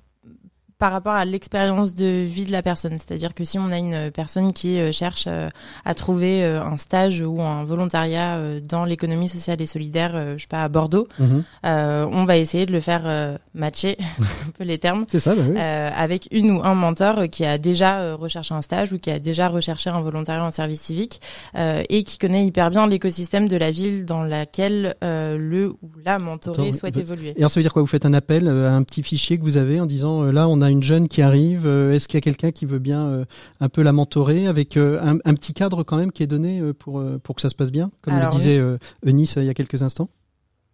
par rapport à l'expérience de vie de la personne. C'est-à-dire que si on a une personne qui euh, cherche euh, à trouver euh, un stage ou un volontariat dans l'économie sociale et solidaire, je sais pas, à Bordeaux, Mhm. euh, on va essayer de le faire matcher, [LAUGHS] un peu les termes, C'est ça, bah oui. euh, avec une ou un mentor qui a déjà recherché un stage ou qui a déjà recherché un volontariat en service civique euh, et qui connaît hyper bien l'écosystème de la ville dans laquelle le ou la mentorée Attends, souhaite vous- évoluer. Et alors ça veut dire quoi? Vous faites un appel à un petit fichier que vous avez en disant là on a une jeune qui arrive, euh, est-ce qu'il y a quelqu'un qui veut bien euh, un peu la mentorer avec euh, un, un petit cadre quand même qui est donné pour pour que ça se passe bien, comme Alors, le disait Eunice il y a quelques instants?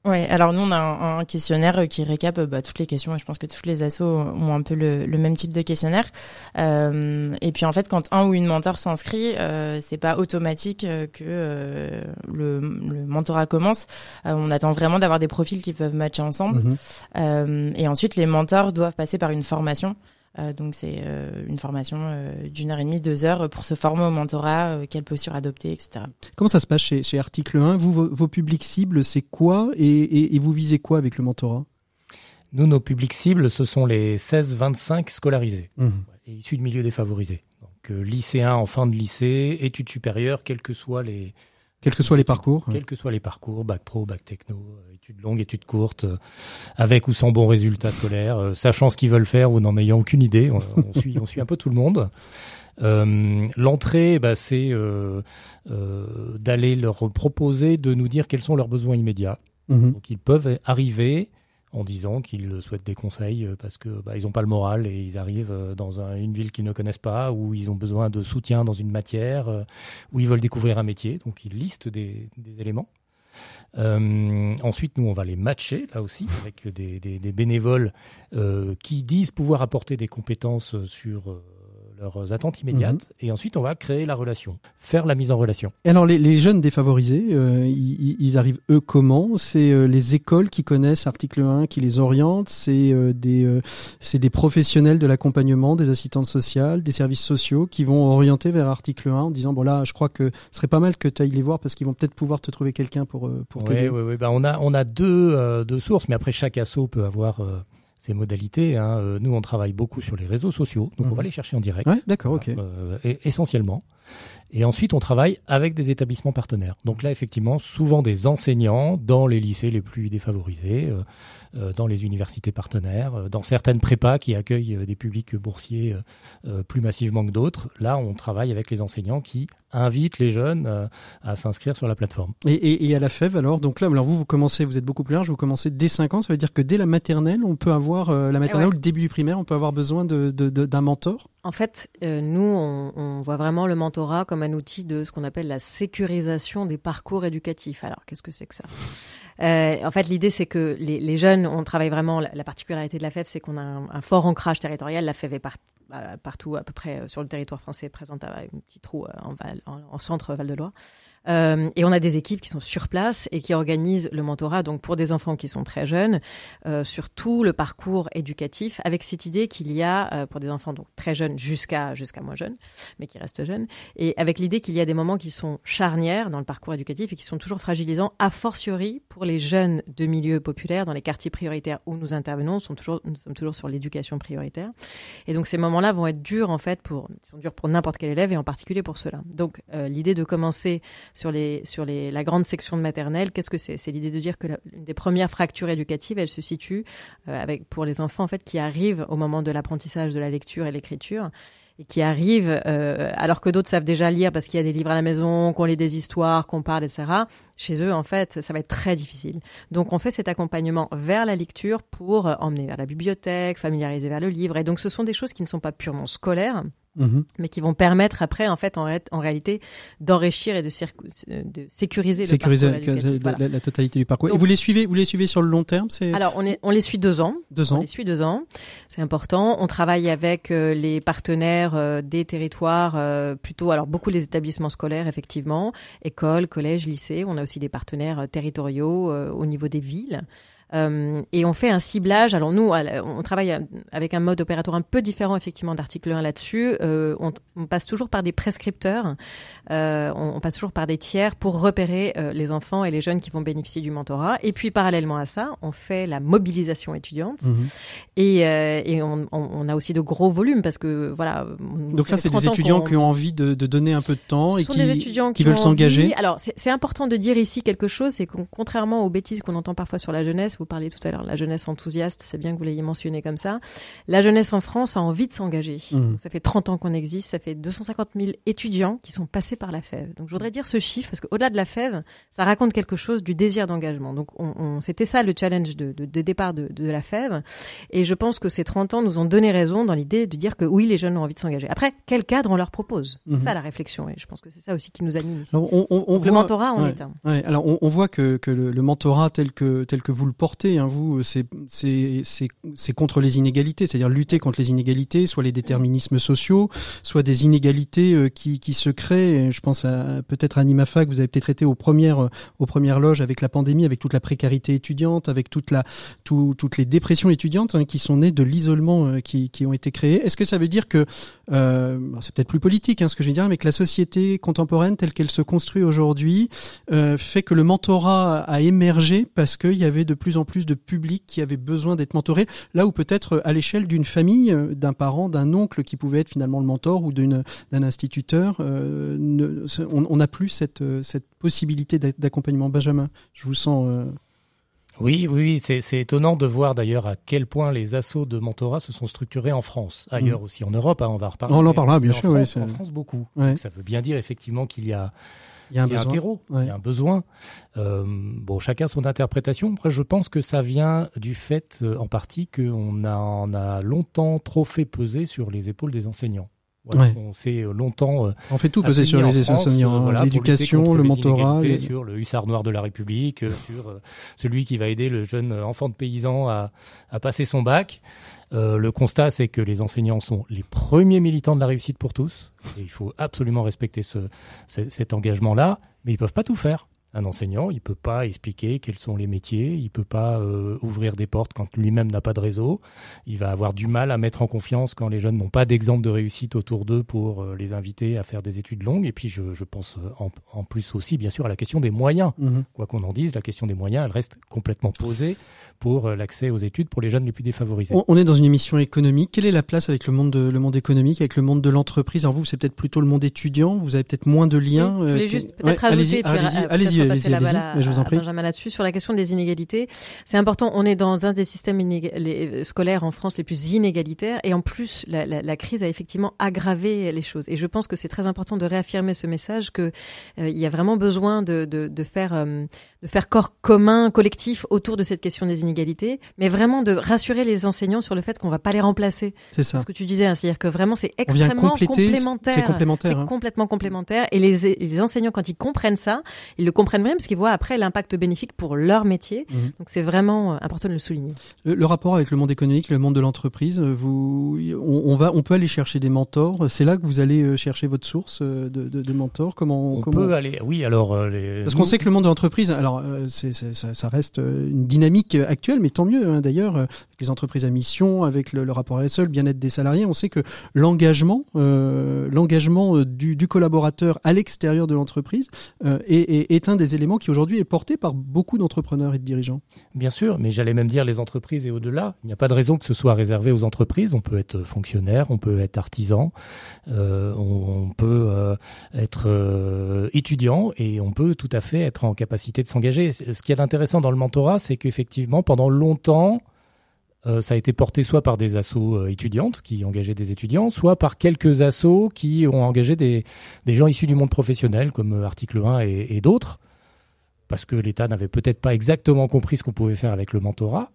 Ouais, alors nous on a un, un questionnaire euh, qui récap euh, bah, toutes les questions et je pense que tous les assos ont un peu le, le même type de questionnaire. Euh, et puis en fait, quand un ou une mentor s'inscrit, euh, c'est pas automatique euh, que euh, le, le mentorat commence. Euh, on attend vraiment d'avoir des profils qui peuvent matcher ensemble. Euh, et ensuite, les mentors doivent passer par une formation. Euh, donc c'est euh, une formation euh, d'une heure et demie, deux heures pour se former au mentorat, euh, quelle posture adopter, etc. Comment ça se passe chez, chez Article 1 Vous vos, vos publics cibles c'est quoi? Et, et, et vous visez quoi avec le mentorat? Nous, nos publics cibles, ce sont les 16-25 scolarisés, et issus de milieux défavorisés. Donc, euh, lycéens en fin de lycée, études supérieures, quels que soient les, Quels que soient les parcours. Quels que soient les parcours, bac pro, bac techno, euh, études longues, études courtes, euh, avec ou sans bons résultats scolaires, euh, sachant ce qu'ils veulent faire ou n'en ayant aucune idée. On, on [LAUGHS] suit, on suit un peu tout le monde. Euh, L'entrée, bah, c'est euh, euh, d'aller leur proposer de nous dire quels sont leurs besoins immédiats. Mhm. Donc ils peuvent arriver en disant qu'ils souhaitent des conseils euh, parce que bah, ils n'ont pas le moral et ils arrivent euh, dans un- une ville qu'ils ne connaissent pas ou ils ont besoin de soutien dans une matière euh, ou ils veulent découvrir un métier. Donc ils listent des, éléments. Ensuite, nous, on va les matcher là aussi avec des, bénévoles qui disent pouvoir apporter des compétences sur leurs attentes immédiates. Et ensuite, on va créer la relation, faire la mise en relation. Et alors les, les jeunes défavorisés, euh, ils, ils arrivent eux comment? C'est euh, les écoles qui connaissent article 1 qui les orientent, c'est euh, des c'est des professionnels de l'accompagnement, des assistantes sociales, des services sociaux qui vont orienter vers article 1 en disant bon là je crois que ce serait pas mal que tu ailles les voir parce qu'ils vont peut-être pouvoir te trouver quelqu'un pour pour t'aider. ouais. Bah, on a on a deux deux sources, mais après chaque asso peut avoir ses modalités. hein. Euh, Nous, on travaille beaucoup sur les réseaux sociaux, donc Mhm. on va les chercher en direct. Ouais, d'accord, ok. Euh, et- essentiellement. Et ensuite, on travaille avec des établissements partenaires. Donc là, effectivement, souvent des enseignants dans les lycées les plus défavorisés, euh, euh, dans les universités partenaires, euh, dans certaines prépas qui accueillent des publics boursiers euh, plus massivement que d'autres. Là, on travaille avec les enseignants qui invitent les jeunes euh, à s'inscrire sur la plateforme. Et, et, et à la FEV, alors, donc là, alors vous, vous commencez, vous êtes beaucoup plus large, vous commencez dès 5 ans, ça veut dire que dès la maternelle, on peut avoir, euh, la maternelle ouais. ou le début du primaire, on peut avoir besoin de, de, de- d'un mentor? En fait, euh, nous, on, on voit vraiment le mentorat comme un outil de ce qu'on appelle la sécurisation des parcours éducatifs. Alors, qu'est-ce que c'est que ça? Euh, En fait, l'idée, c'est que les, jeunes, on travaille vraiment. La, la particularité de la FEV, c'est qu'on a un, fort ancrage territorial. La FEV est euh, partout, à peu près euh, sur le territoire français, présente avec un petit trou en, en centre Val-de-Loire. Euh, et on a des équipes qui sont sur place et qui organisent le mentorat donc pour des enfants qui sont très jeunes euh, sur tout le parcours éducatif avec cette idée qu'il y a euh, pour des enfants donc très jeunes jusqu'à jusqu'à moins jeunes mais qui restent jeunes et avec l'idée qu'il y a des moments qui sont charnières dans le parcours éducatif et qui sont toujours fragilisants a fortiori pour les jeunes de milieux populaires dans les quartiers prioritaires où nous intervenons sont toujours nous sommes toujours sur l'éducation prioritaire. Et donc ces moments-là vont être durs en fait pour sont durs pour n'importe quel élève et en particulier pour ceux-là. Donc euh, l'idée de commencer sur les sur les la grande section de maternelle qu'est-ce que c'est? C'est l'idée de dire que la- une des premières fractures éducatives elle se situe euh, avec pour les enfants en fait qui arrivent au moment de l'apprentissage de la lecture et l'écriture et qui arrivent euh, alors que d'autres savent déjà lire parce qu'il y a des livres à la maison, qu'on lit des histoires, qu'on parle, etc. Chez eux, en fait, ça va être très difficile. Donc, on fait cet accompagnement vers la lecture pour euh, emmener vers la bibliothèque, familiariser vers le livre. Et donc, ce sont des choses qui ne sont pas purement scolaires, Mhm. mais qui vont permettre après, en fait, en, ré- en réalité, d'enrichir et de, sécuriser, Sécuriser le la, parcours la- Voilà. la- la totalité du parcours. et vous les suivez, vous les suivez sur le long terme, c'est Alors, on, est, on les suit deux ans. deux On ans. les suit deux ans, c'est important. On travaille avec euh, les partenaires euh, des territoires, euh, plutôt alors beaucoup les établissements scolaires effectivement, écoles, collèges, lycées. On a aussi des partenaires territoriaux au niveau des villes. Euh, et on fait un ciblage. Alors nous, on travaille avec un mode opératoire un peu différent effectivement d'article 1 là-dessus. Euh, on, on passe toujours par des prescripteurs, euh, on, on passe toujours par des tiers pour repérer les enfants et les jeunes qui vont bénéficier du mentorat. Et puis parallèlement à ça, on fait la mobilisation étudiante. Mhm. Et, et on, a aussi de gros volumes parce que voilà. on- Donc là, c'est des 30 ans étudiants qui ont envie de, de donner un peu de temps et ce qui, des étudiants qui qui, veulent s'engager. Alors, c'est important de dire ici quelque chose, c'est qu'on, contrairement aux bêtises qu'on entend parfois sur la jeunesse, vous parliez tout à l'heure la jeunesse enthousiaste, c'est bien que vous l'ayez mentionné comme ça. La jeunesse en France a envie de s'engager. Donc, Ça fait 30 ans qu'on existe, ça fait 250 000 étudiants qui sont passés par la FEV. Donc, je voudrais dire ce chiffre parce qu'au-delà de la FEV, ça raconte quelque chose du désir d'engagement. Donc, on, on- c'était ça le challenge de, de- de départ de, de la FEV. Et je pense que ces 30 ans nous ont donné raison dans l'idée de dire que oui, les jeunes ont envie de s'engager. Après, quel cadre on leur propose? C'est Mhm. ça la réflexion. Et je pense que c'est ça aussi qui nous anime ici. Alors, on, on- on Donc, le mentorat en ouais. est un. Ouais, alors on, on voit que, que le, le mentorat tel que tel que vous le portez, hein, vous, c'est contre les inégalités, c'est-à-dire lutter contre les inégalités, soit les déterminismes sociaux, soit des inégalités euh, qui qui se créent. Je pense peut-être à Nimafa que vous avez peut-être été aux premières euh, aux premières loges avec la pandémie, avec toute la précarité étudiante, avec toute la tout- toutes les dépressions étudiantes hein, qui sont nées de l'isolement euh, qui qui ont été créées. Est-ce que ça veut dire que c'est peut-être plus politique hein, ce que je vais dire, mais que la société contemporaine telle qu'elle se construit aujourd'hui fait que le mentorat a émergé parce qu'il y avait de plus plus en plus de publics qui avaient besoin d'être mentorés, là où peut-être à l'échelle d'une famille, d'un parent, d'un oncle qui pouvait être finalement le mentor ou d'un instituteur, on n'a plus cette cette possibilité d'accompagnement. Benjamin, je vous sens. Oui, oui, c'est étonnant de voir d'ailleurs à quel point les assauts de mentorat se sont structurés en France, ailleurs mm. aussi en Europe, hein, on va reparler. On en parlera, bien sûr. France, en France, beaucoup. ça veut bien dire effectivement qu'il y a, il y a un, terreau, il y a un besoin. Euh, bon, chacun son interprétation. Moi, je pense que ça vient du fait, euh, en partie, qu'on a, on a longtemps trop fait peser sur les épaules des enseignants. On s'est euh, longtemps. Euh, on fait tout peser sur les enseignants, euh, l'éducation, le mentorat, sur le hussard noir de la République, sur celui qui va aider le jeune enfant de paysan à, à passer son bac. Euh, le constat, c'est que les enseignants sont les premiers militants de la réussite pour tous. Il faut absolument respecter ce, cet engagement-là, mais ils peuvent pas tout faire un enseignant, il peut pas expliquer quels sont les métiers, il peut pas euh, ouvrir des portes quand lui-même n'a pas de réseau, il va avoir du mal à mettre en confiance quand les jeunes n'ont pas d'exemple de réussite autour d'eux pour euh, les inviter à faire des études longues. Et puis je, je pense euh, en, plus aussi bien sûr à la question des moyens. Mhm. Quoi qu'on en dise, la question des moyens, elle reste complètement posée pour l'accès aux études pour les jeunes les plus défavorisés. On, est dans une émission économique. Quelle est la place avec le monde, de, le monde économique, avec le monde de l'entreprise? Alors vous, c'est peut-être plutôt le monde étudiant. Vous avez peut-être moins de liens. je voulais juste peut-être ajouter. Allez-y, allez-y, je vous en prie. Benjamin là-dessus sur la question des inégalités. C'est important. On est dans un des systèmes euh, scolaires en France les plus inégalitaires, et en plus, la, la, la, crise a effectivement aggravé les choses. Et je pense que c'est très important de réaffirmer ce message que euh, il y a vraiment besoin de, de, de faire euh, de faire corps commun, collectif autour de cette question des inégalités, mais vraiment de rassurer les enseignants sur le fait qu'on va pas les remplacer. C'est ça. Ce que tu disais, hein, c'est-à-dire que vraiment c'est extrêmement complémentaire. C'est complémentaire. C'est hein. complètement complémentaire. Et les, les enseignants, quand ils comprennent ça, ils le comprennent bien parce qu'ils voient après l'impact bénéfique pour leur métier. Mhm. Donc c'est vraiment euh, important de le souligner. Le, rapport avec le monde économique, le monde de l'entreprise, euh, vous, on, va, on peut aller chercher des mentors. C'est là que vous allez euh, chercher votre source de, de, de mentors. Comment on peut aller Oui, alors les... parce qu'on sait que le monde de l'entreprise, alors euh, c'est, ça, ça, reste euh, une dynamique actuelle, mais tant mieux. Hein, d'ailleurs, euh, avec les entreprises à mission, avec le, le rapport RSE, le bien-être des salariés, on sait que l'engagement, l'engagement du, du, collaborateur à l'extérieur de l'entreprise est, est, un des éléments qui aujourd'hui est porté par beaucoup d'entrepreneurs et de dirigeants. Bien sûr, mais j'allais même dire les entreprises et au-delà. Il n'y a pas de raison que ce soit réservé aux entreprises. On peut être fonctionnaire, on peut être artisan, on, on, peut être étudiant et on peut tout à fait être en capacité de s'engager ce qui est intéressant dans le mentorat, c'est qu'effectivement, pendant longtemps, euh, ça a été porté soit par des assos euh, étudiantes qui engageaient des étudiants, soit par quelques assos qui ont engagé des, des gens issus du monde professionnel, comme euh, Article 1 et, et d'autres, parce que l'État n'avait peut-être pas exactement compris ce qu'on pouvait faire avec le mentorat.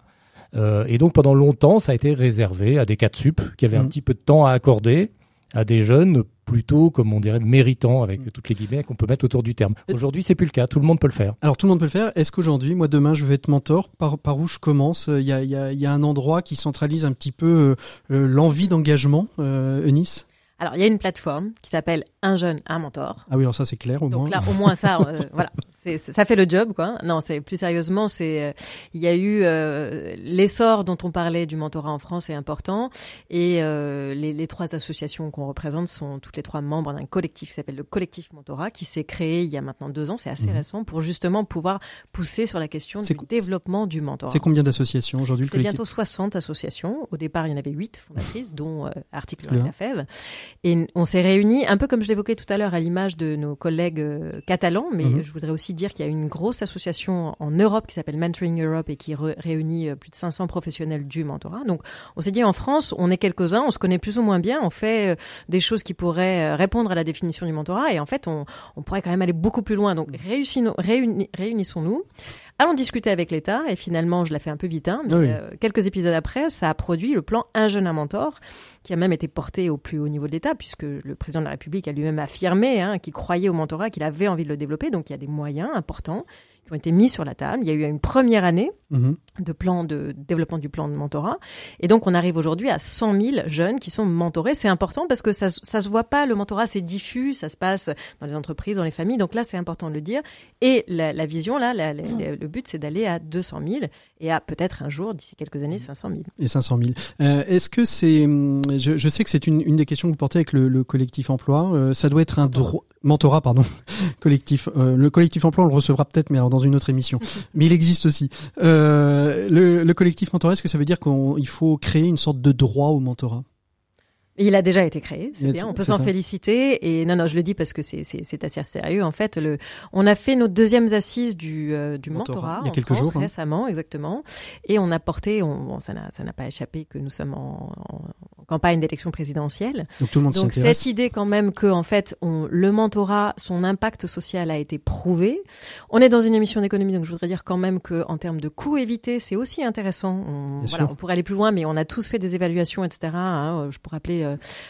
et donc pendant longtemps, ça a été réservé à des cas de sup qui avaient un mmh. petit peu de temps à accorder à des jeunes plutôt, comme on dirait, méritants, avec mm. toutes les guillemets qu'on peut mettre autour du terme. Aujourd'hui, c'est plus le cas. Tout le monde peut le faire. Alors, tout le monde peut le faire. Est-ce qu'aujourd'hui, moi, demain, je vais être mentor? Par, par où je commence? Il y a, y, a, y a, un endroit qui centralise un petit peu euh, euh, l'envie d'engagement, euh, Eunice? Alors, il y a une plateforme qui s'appelle Un jeune, un mentor. Ah oui, alors ça, c'est clair au Donc moins. là, au moins ça, [LAUGHS] euh, voilà, ça fait le job, quoi. Non, c'est plus sérieusement, c'est euh, il y a eu euh, l'essor dont on parlait du mentorat en France est important, et les, les, trois associations qu'on représente sont toutes les trois membres d'un collectif qui s'appelle le collectif mentorat, qui s'est créé il y a maintenant deux ans, c'est assez mhm. récent, pour justement pouvoir pousser sur la question du développement du mentorat. C'est combien d'associations aujourd'hui C'est bientôt 60 associations. Au départ, il y en avait 8 fondatrices, dont Article 1 et la. Et on s'est réunis, un peu comme je l'évoquais tout à l'heure, à l'image de nos collègues euh, catalans, mais mhm. je voudrais aussi dire qu'il y a une grosse association en Europe qui s'appelle Mentoring Europe et qui réunit euh, plus de 500 professionnels du mentorat. Donc on s'est dit en France, on est quelques-uns, on se connaît plus ou moins bien, on fait euh, des choses qui pourraient répondre à la définition du mentorat et en fait on, on pourrait quand même aller beaucoup plus loin. Donc réunissons-nous. Allons discuter avec l'État et finalement, je la fais un peu vite, hein, mais euh, quelques épisodes après, ça a produit le plan Un jeune, un mentor, qui a même été porté au plus haut niveau de l'État, puisque le président de la République a lui-même affirmé hein, qu'il croyait au mentorat, qu'il avait envie de le développer. Donc il y a des moyens importants qui ont été mis sur la table. Il y a eu une première année mhm. de plan de développement du plan de mentorat. Et donc, on arrive aujourd'hui à 100 000 jeunes qui sont mentorés. C'est important parce que ça, ça se voit pas. Le mentorat, c'est diffus. Ça se passe dans les entreprises, dans les familles. Donc là, c'est important de le dire. Et la, la vision, là, la, le but, c'est d'aller à 200 000 et à peut-être un jour, d'ici quelques années, 500 000. Et 500 000. Euh, Est-ce que c'est, je, je, sais que c'est une, une, des questions que vous portez avec le, le collectif emploi. Euh, ça doit être un droit mentorat, pardon, [LAUGHS] collectif. Euh, le collectif emploi, on le recevra peut-être, mais alors dans une autre émission. [LAUGHS] mais il existe aussi. Euh, le, le collectif mentorat, est-ce que ça veut dire qu'il faut créer une sorte de droit au mentorat? Il a déjà été créé, c'est bien, on peut s'en féliciter. Et non, non, je le dis parce que c'est assez sérieux. En fait, le, on a fait nos deuxièmes assises du euh, du Mentorat, mentorat, il y a quelques France, jours, hein. récemment, exactement. Et on a porté, on, bon, ça n'a ça n'a pas échappé que nous sommes en, en campagne d'élection présidentielle. Donc tout le monde Donc cette idée quand même que en fait on, le mentorat, son impact social a été prouvé. On est dans une émission d'économie, donc je voudrais dire quand même que en termes de coûts évités, c'est aussi intéressant. On, voilà, on pourrait aller plus loin, mais on a tous fait des évaluations, etc. hein. Je pourrais rappeler euh,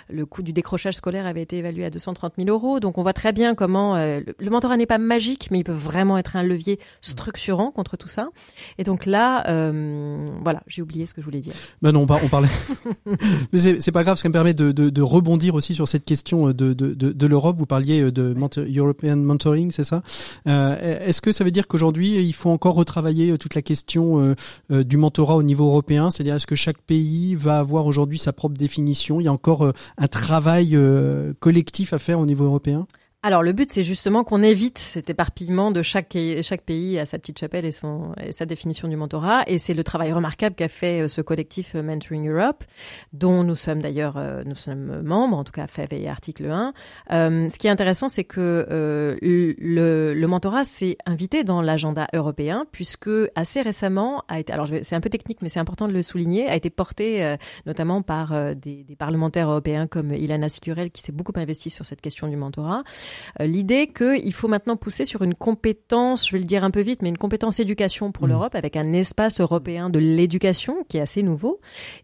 le coût du décrochage scolaire avait été évalué à 230 000 euros. Donc on voit très bien comment euh, le, mentorat n'est pas magique, mais il peut vraiment être un levier structurant contre tout ça. Et donc là, euh, voilà, j'ai oublié ce que je voulais dire. Ben non, on, par- on parlait. [LAUGHS] Mais c'est pas grave, ça me permet de, de, de rebondir aussi sur cette question de, de, de, de l'Europe. Vous parliez de mentor- European Mentoring, c'est ça? Euh, Est-ce que ça veut dire qu'aujourd'hui, il faut encore retravailler toute la question euh, euh, du mentorat au niveau européen? C'est-à-dire, est-ce que chaque pays va avoir aujourd'hui sa propre définition? Il y a encore euh, un travail euh, collectif à faire au niveau européen? Alors le but, c'est justement qu'on évite cet éparpillement de chaque, pays à sa petite chapelle et, sa définition du mentorat. Et c'est le travail remarquable qu'a fait euh, ce collectif euh, Mentoring Europe, dont nous sommes d'ailleurs euh, nous sommes membres, en tout cas FEV et Article 1. Euh, ce qui est intéressant, c'est que le, mentorat s'est invité dans l'agenda européen, puisque assez récemment a été, alors c'est un peu technique, mais c'est important de le souligner, a été porté notamment par des, des parlementaires européens comme Ilana Sicurel, qui s'est beaucoup investi sur cette question du mentorat. Euh, L'idée qu'il faut maintenant pousser sur une compétence, je vais le dire un peu vite, mais une compétence éducation pour Mhm. l'Europe avec un espace européen de l'éducation qui est assez nouveau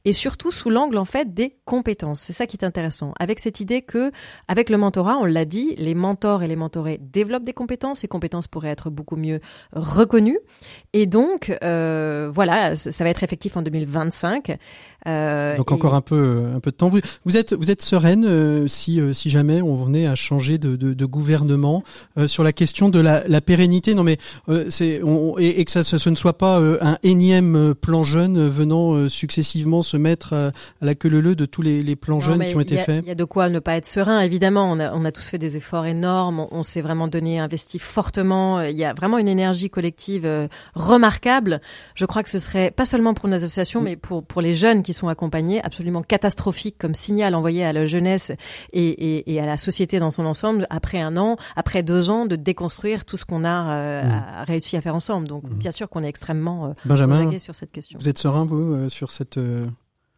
et surtout sous l'angle en fait des compétences. C'est ça qui est intéressant. Avec cette idée que, avec le mentorat, on l'a dit, les mentors et les mentorés développent des compétences. Ces compétences pourraient être beaucoup mieux reconnues. Et donc, euh, voilà, ça ça va être effectif en 2025. Euh, Donc et- encore un peu un peu de temps. Vous, vous êtes vous êtes sereine euh, si euh, si jamais on venait à changer de, de, de gouvernement euh, sur la question de la, la pérennité. Non mais euh, c'est on, et, et que ça ce, ce ne soit pas euh, un énième plan jeune venant euh, successivement se mettre à la queue leu de tous les, les plans Non, jeunes qui ont été a- faits. Il y a de quoi ne pas être serein, évidemment. On a, on a tous fait des efforts énormes. On, on s'est vraiment donné, investi fortement. Il y a vraiment une énergie collective euh, remarquable. Je crois que ce serait pas seulement pour nos associations, Mm. mais pour pour les jeunes qui sont accompagnés, absolument catastrophique comme signal envoyé à la jeunesse et, et, et à la société dans son ensemble après un an, après deux ans de déconstruire tout ce qu'on a euh, Mm. a réussi à faire ensemble. Donc Mm. bien sûr qu'on est extrêmement euh, Benjamin, sur cette question. vous êtes serein vous euh, sur cette euh,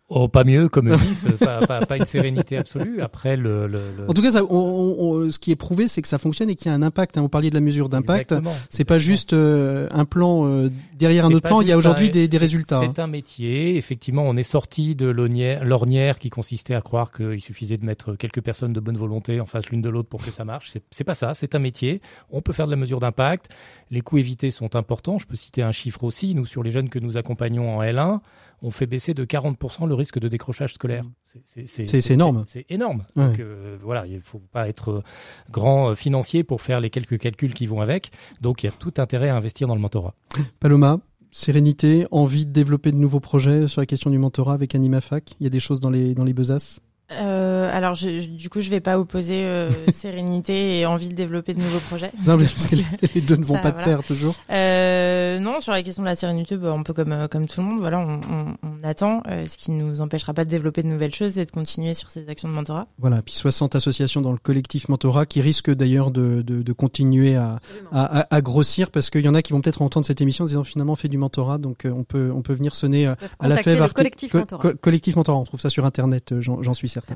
Oh, pas mieux, comme Eunice, pas, pas, pas une sérénité absolue. Après, le, le, le- En tout cas, ça, on, on- on- ce qui est prouvé, c'est que ça fonctionne et qu'il y a un impact. hein. Vous parliez de la mesure d'impact. C'est pas juste euh, un plan euh, derrière un autre plan. Il y a aujourd'hui des, des résultats. hein. C'est un métier. Effectivement, on est sorti de l'ornière qui consistait à croire qu'il suffisait de mettre quelques personnes de bonne volonté en face l'une de l'autre pour que ça marche. C'est pas ça. C'est un métier. On peut faire de la mesure d'impact. Les coûts évités sont importants. Je peux citer un chiffre aussi. Nous, sur les jeunes que nous accompagnons en L1, on fait baisser de 40% le risque de décrochage scolaire. C'est- C'est- énorme. C'est énorme. Ouais. Donc euh, voilà, il faut pas être euh, grand euh, financier pour faire les quelques calculs qui vont avec. Donc il y a tout intérêt à investir dans le mentorat. Paloma, sérénité, envie de développer de nouveaux projets sur la question du mentorat avec AnimaFac. Il y a des choses dans les dans les besaces? Euh, alors, je, je- du coup, je vais pas opposer euh, [LAUGHS] sérénité et envie de développer de nouveaux projets. Non, mais que que je pense que- les deux ne [LAUGHS] vont ça, pas de voilà. pair toujours. Euh, non, sur la question de la sérénité, bah, un peu comme euh, comme tout le monde, voilà, on, on, on attend, euh, ce qui nous empêchera pas de développer de nouvelles choses et de continuer sur ces actions de mentorat. Voilà, puis 60 associations dans le collectif mentorat qui risquent d'ailleurs de, de, de continuer à, à, à- à grossir parce qu'il y en a qui vont peut-être entendre cette émission en disant finalement on fait du mentorat donc euh, on peut on peut venir sonner à la fève collectif co- mentorat. co- collectif mentorat on trouve ça sur internet j'en j'en suis certain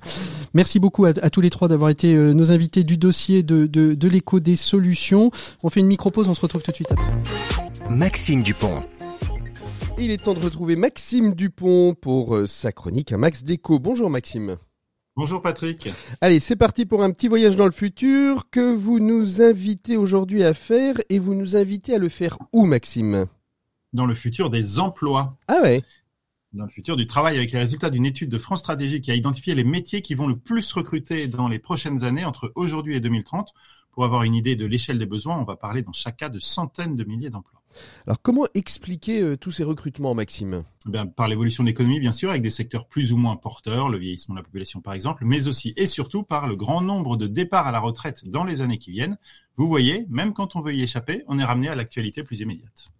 merci beaucoup à, à tous les trois d'avoir été euh, nos invités du dossier de, de, de l'écho des solutions on fait une micro pause on se retrouve tout de suite après Maxime Dupont. Il est temps de retrouver Maxime Dupont pour euh, sa chronique à Max Déco. Bonjour Maxime. Bonjour Patrick. Allez, c'est parti pour un petit voyage dans le futur que vous nous invitez aujourd'hui à faire et vous nous invitez à le faire où Maxime? Dans le futur des emplois, Ah ouais dans le futur du travail avec les résultats d'une étude de France Stratégie qui a identifié les métiers qui vont le plus recruter dans les prochaines années entre aujourd'hui et 2030 Pour avoir une idée de l'échelle des besoins, on va parler dans chaque cas de centaines de milliers d'emplois. Alors comment expliquer euh, tous ces recrutements, Maxime? Eh bien, Par l'évolution de l'économie, bien sûr, avec des secteurs plus ou moins porteurs, le vieillissement de la population par exemple, mais aussi et surtout par le grand nombre de départs à la retraite dans les années qui viennent. Vous voyez, même quand on veut y échapper, on est ramené à l'actualité plus immédiate.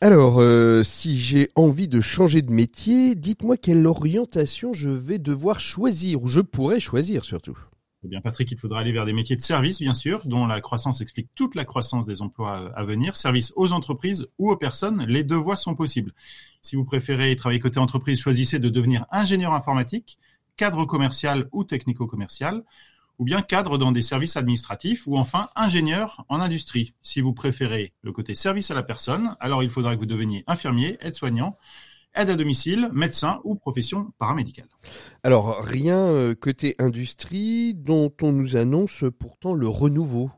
Alors, euh, si j'ai envie de changer de métier, dites-moi quelle orientation je vais devoir choisir, ou je pourrais choisir surtout. Eh bien, Patrick, il faudra aller vers des métiers de service, bien sûr, dont la croissance explique toute la croissance des emplois à venir. Service aux entreprises ou aux personnes, les deux voies sont possibles. Si vous préférez travailler côté entreprise, choisissez de devenir ingénieur informatique, cadre commercial ou technico-commercial, ou bien cadre dans des services administratifs, ou enfin ingénieur en industrie. Si vous préférez le côté service à la personne, alors il faudra que vous deveniez infirmier, aide-soignant, aide à domicile, médecin ou profession paramédicale. Alors, rien euh, côté industrie dont on nous annonce pourtant le renouveau.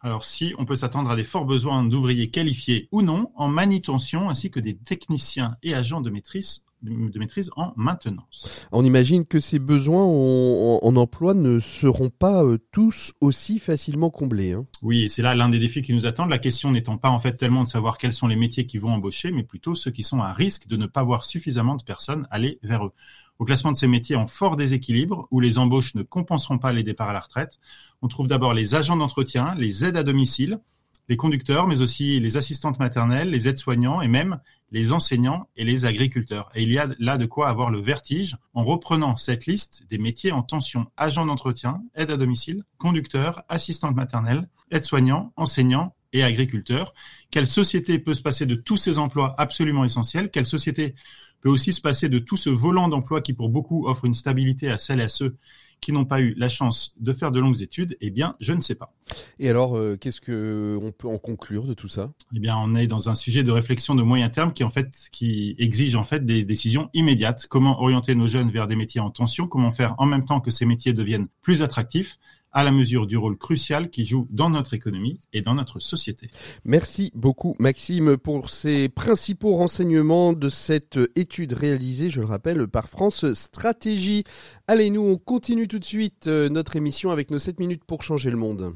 Alors si on peut s'attendre à des forts besoins d'ouvriers qualifiés ou non en manutention ainsi que des techniciens et agents de maîtrise de maîtrise en maintenance. On imagine que ces besoins en, emploi ne seront pas euh, tous aussi facilement comblés. Hein. Oui, et c'est là l'un des défis qui nous attendent. La question n'étant pas en fait tellement de savoir quels sont les métiers qui vont embaucher, mais plutôt ceux qui sont à risque de ne pas voir suffisamment de personnes aller vers eux. Au classement de ces métiers en fort déséquilibre, où les embauches ne compenseront pas les départs à la retraite, on trouve d'abord les agents d'entretien, les aides à domicile, les conducteurs, mais aussi les assistantes maternelles, les aides-soignants et même les enseignants et les agriculteurs. Et il y a là de quoi avoir le vertige en reprenant cette liste des métiers en tension. Agents d'entretien, aide à domicile, conducteurs, assistantes maternelles, aides-soignants, enseignants et agriculteurs. Quelle société peut se passer de tous ces emplois absolument essentiels? Quelle société peut aussi se passer de tout ce volant d'emploi qui pour beaucoup offre une stabilité à celles et à ceux qui n'ont pas eu la chance de faire de longues études, eh bien, je ne sais pas. Et alors, euh, qu'est-ce que on peut en conclure de tout ça? Eh bien, on est dans un sujet de réflexion de moyen terme qui en fait qui exige en fait des décisions immédiates. Comment orienter nos jeunes vers des métiers en tension? Comment faire en même temps que ces métiers deviennent plus attractifs? À la mesure du rôle crucial qu'ils jouent dans notre économie et dans notre société. Merci beaucoup Maxime pour ces principaux renseignements de cette étude réalisée, je le rappelle, par France Stratégie. Allez, nous on continue tout de suite euh, notre émission avec nos 7 minutes pour changer le monde.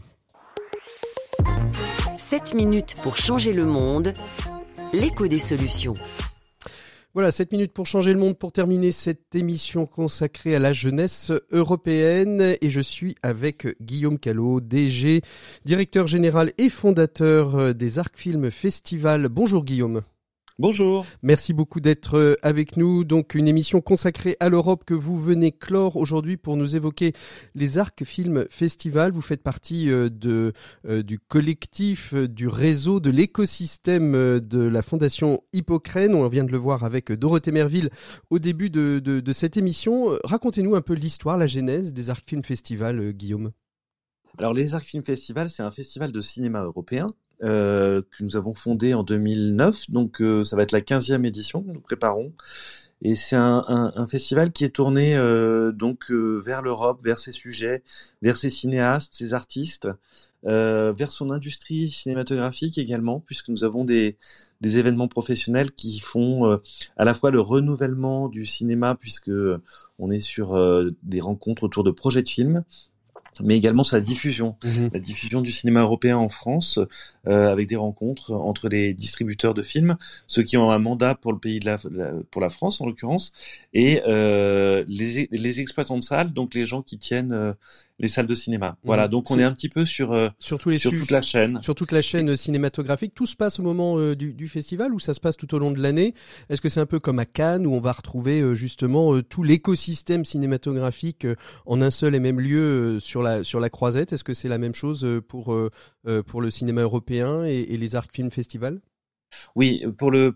7 minutes pour changer le monde, l'écho des solutions. Voilà, 7 minutes pour changer le monde pour terminer cette émission consacrée à la jeunesse européenne. Et je suis avec Guillaume Callot, DG, directeur général et fondateur des Arc Film Festival. Bonjour Guillaume. Bonjour. Merci beaucoup d'être euh, avec nous. Donc une émission consacrée à l'Europe que vous venez clore aujourd'hui pour nous évoquer les Arcs Film Festival. Vous faites partie euh, de, euh, du collectif, du réseau, de l'écosystème de la Fondation Hippocrène. On vient de le voir avec Dorothée Merville au début de, de, de cette émission. Racontez-nous un peu l'histoire, la genèse des Arcs Film Festival, Guillaume. Alors les Arcs Film Festival, c'est un festival de cinéma européen euh, que nous avons fondé en 2009. Donc euh, ça va être la 15e édition que nous préparons. Et c'est un, festival qui est tourné euh, donc vers l'Europe, vers ses sujets, vers ses cinéastes, ses artistes, vers son industrie cinématographique également, puisque nous avons des, des événements professionnels qui font à la fois le renouvellement du cinéma, puisque on est sur des rencontres autour de projets de films, mais également la diffusion, mhm. la diffusion du cinéma européen en France, euh, avec des rencontres entre les distributeurs de films, ceux qui ont un mandat pour le pays de la, pour la France en l'occurrence, et euh, les, les exploitants de salles, donc les gens qui tiennent euh, les salles de cinéma. Voilà, mhm. donc on est... un petit peu sur euh, sur, tous les sur toute la chaîne, sur toute la chaîne cinématographique. Tout se passe au moment euh, du, du, festival ou ça se passe tout au long de l'année? Est-ce que c'est un peu comme à Cannes où on va retrouver euh, justement tout l'écosystème cinématographique en un seul et même lieu sur la sur la croisette? Est-ce que c'est la même chose pour pour le cinéma européen et, et les Arc Film Festival? Oui, pour le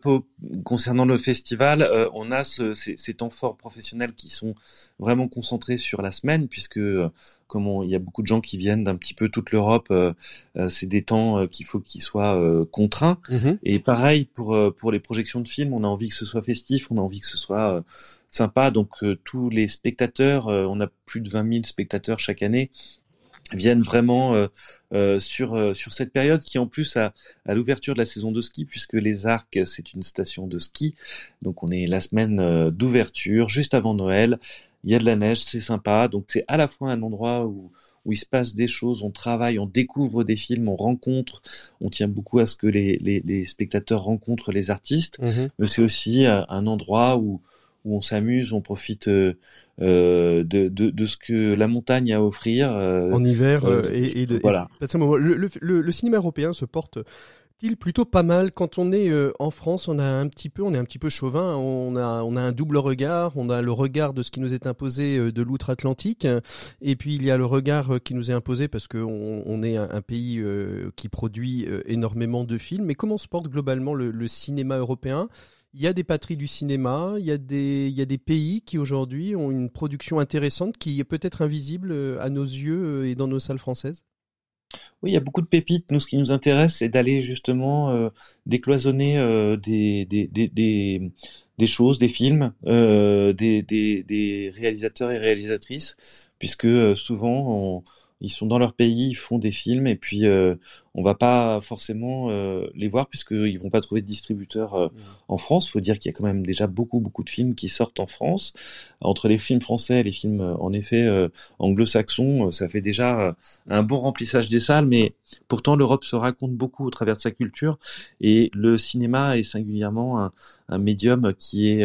concernant le festival, euh, on a ce, ces, ces, temps forts professionnels qui sont vraiment concentrés sur la semaine, puisque euh, comme il y a beaucoup de gens qui viennent d'un petit peu toute l'Europe, euh, c'est des temps qu'il faut qu'ils soient contraints. Mmh Et pareil pour pour les projections de films, on a envie que ce soit festif, on a envie que ce soit sympa. Donc tous les spectateurs, on a plus de 20 000 spectateurs chaque année viennent vraiment euh, euh, sur euh, sur cette période qui en plus à, à l'ouverture de la saison de ski puisque les Arcs c'est une station de ski donc on est la semaine d'ouverture juste avant Noël il y a de la neige c'est sympa donc c'est à la fois un endroit où où il se passe des choses, on travaille, on découvre des films, on rencontre, on tient beaucoup à ce que les, les, les spectateurs rencontrent les artistes, mmh mais c'est aussi un endroit où, où on s'amuse, on profite euh, de, de, de, ce que la montagne a à offrir. en hiver et, et, voilà. le, le, le, cinéma européen se porte il plutôt pas mal quand on est euh, en France on a un petit peu on est un petit peu chauvin on a on a un double regard on a le regard de ce qui nous est imposé euh, de l'outre-Atlantique et puis il y a le regard euh, qui nous est imposé parce que on, est un, pays qui produit énormément de films mais comment se porte globalement le, cinéma européen? Il y a des patries du cinéma, il y a des pays qui aujourd'hui ont une production intéressante qui est peut-être invisible à nos yeux et dans nos salles françaises? Oui, il y a beaucoup de pépites. Nous, ce qui nous intéresse, c'est d'aller justement euh, décloisonner euh, des, des, des, des, choses, des films, euh, des, des, des réalisateurs et réalisatrices, puisque souvent, on, ils sont dans leur pays, ils font des films et puis euh, on va pas forcément euh, les voir puisqu'ils vont pas trouver de distributeur euh, mmh. en France. Il faut dire qu'il y a quand même déjà beaucoup beaucoup de films qui sortent en France. Entre les films français et les films en effet anglo-saxons, ça fait déjà un bon remplissage des salles, mais pourtant l'Europe se raconte beaucoup au travers de sa culture et le cinéma est singulièrement un, un médium qui est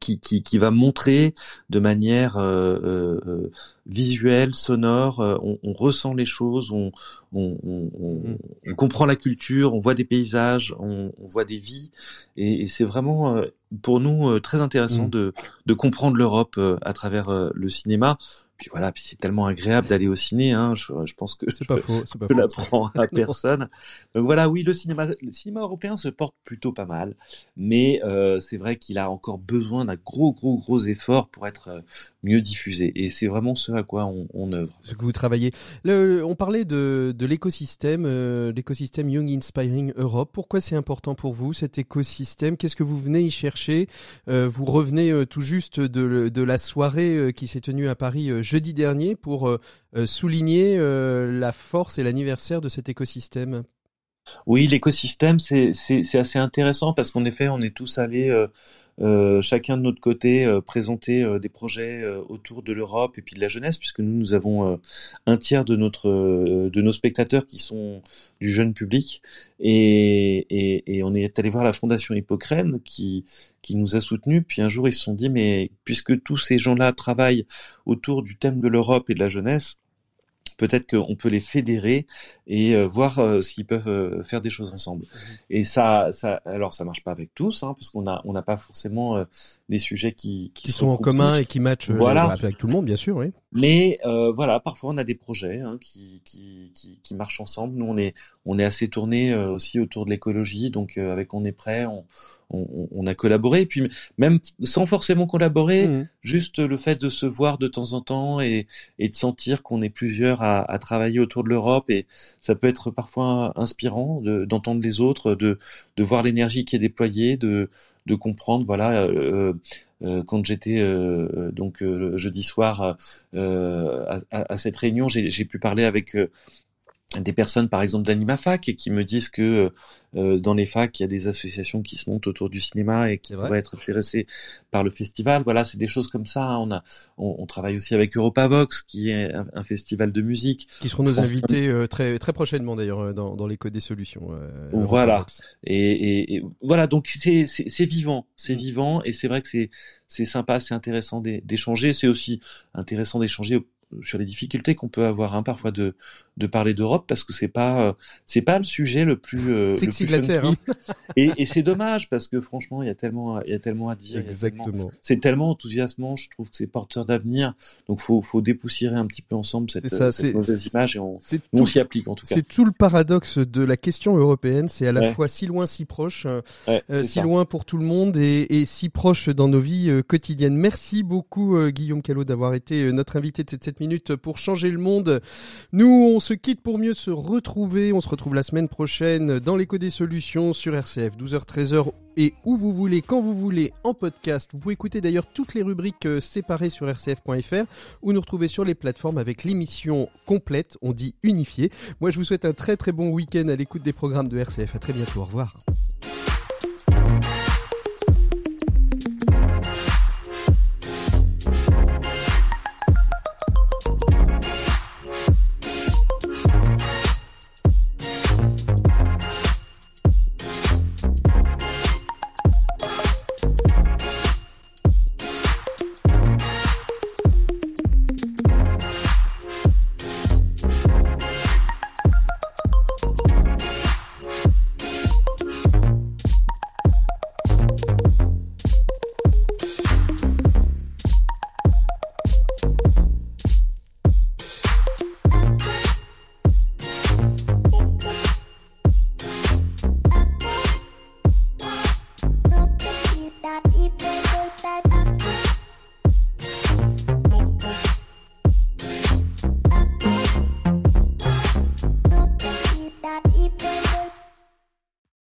qui, qui, qui, va montrer de manière euh, euh, euh visuelle, sonore, euh, on, on, ressent les choses, on, on, on, mm. comprend la culture, on voit des paysages, on, voit des vies, et, et c'est vraiment pour nous très intéressant mm. de, de comprendre l'Europe à travers le cinéma. Puis voilà, puis c'est tellement agréable d'aller au ciné. Hein, je, je pense que c'est pas faux, c'est pas [LAUGHS] je l'apprends à [LAUGHS] personne. Donc voilà, oui, le cinéma, le cinéma européen se porte plutôt pas mal, mais euh, c'est vrai qu'il a encore besoin d'un gros, gros, gros effort pour être euh, mieux diffusé. Et c'est vraiment ce à quoi on, on œuvre. Ce que vous travaillez. Le, on parlait de, de l'écosystème, euh, l'écosystème Young Inspiring Europe. Pourquoi c'est important pour vous cet écosystème? Qu'est-ce que vous venez y chercher? Euh, Vous revenez tout juste de, de la soirée qui s'est tenue à Paris jeudi dernier pour souligner la force et l'anniversaire de cet écosystème. Oui, l'écosystème, c'est assez intéressant parce qu'en effet, on est tous allés euh, chacun de notre côté euh, présenter euh, des projets autour de l'Europe et puis de la jeunesse, puisque nous, nous avons un tiers de, notre, de nos spectateurs qui sont du jeune public. Et, et, et on est allé voir la Fondation Hippocrène qui, qui nous a soutenus. Puis un jour, ils se sont dit, mais puisque tous ces gens-là travaillent autour du thème de l'Europe et de la jeunesse, peut-être qu'on peut les fédérer et euh, voir euh, s'ils peuvent euh, faire des choses ensemble. Mmh et ça, ça, alors ça marche pas avec tous, hein, parce qu'on a, on n'a pas forcément des sujets qui qui, sont en commun et qui matchent voilà. avec tout le monde, bien sûr, oui. Mais voilà, parfois on a des projets hein, qui, qui, qui, qui, marchent ensemble. Nous, on est, on est assez tourné aussi autour de l'écologie, donc avec On est prêt, on, on, on, a collaboré. Et puis même sans forcément collaborer, mmh juste le fait de se voir de temps en temps et, et de sentir qu'on est plusieurs à, à, travailler autour de l'Europe et ça peut être parfois inspirant d'entendre les autres, de, de voir l'énergie qui est déployée, de, de comprendre, voilà. Euh, euh, quand j'étais euh, donc jeudi soir à, à, cette réunion, j'ai pu parler avec des personnes par exemple d'AnimaFac et qui me disent que euh, euh, dans les facs il y a des associations qui se montent autour du cinéma et qui pourraient être intéressées par le festival. Voilà c'est des choses comme ça hein. on a on, travaille aussi avec Europavox qui est un, festival de musique. Qui seront nos invités euh, très très prochainement d'ailleurs dans, dans l'écho des solutions voilà. Et, et, voilà donc c'est c'est vivant. C'est mm. vivant et c'est vrai que c'est c'est sympa c'est intéressant d'échanger. C'est aussi intéressant d'échanger sur les difficultés qu'on peut avoir hein, parfois de de parler d'Europe parce que c'est pas euh, c'est pas le sujet le plus euh, sexy de la terre hein. [LAUGHS] et, et c'est dommage parce que franchement il y a tellement il y a tellement à dire exactement. c'est tellement, enthousiasmant je trouve que c'est porteur d'avenir. Donc faut faut dépoussiérer un petit peu ensemble cette, ça, cette mauvaise image et on, s'y applique en tout cas. c'est tout le paradoxe de la question européenne. C'est à la fois si loin si proche euh, si loin pour tout le monde et, et si proche dans nos vies quotidiennes. Merci beaucoup Guillaume Callot d'avoir été notre invité de cette minutes pour changer le monde. Nous, on se quitte pour mieux se retrouver. On se retrouve la semaine prochaine dans l'écho des solutions sur RCF, 12h, 13h et où vous voulez, quand vous voulez, en podcast. Vous pouvez écouter d'ailleurs toutes les rubriques euh, séparées sur rcf.fr ou nous retrouver sur les plateformes avec l'émission complète, on dit unifiée. Moi, je vous souhaite un très très bon week-end à l'écoute des programmes de RCF. À très bientôt. Au revoir.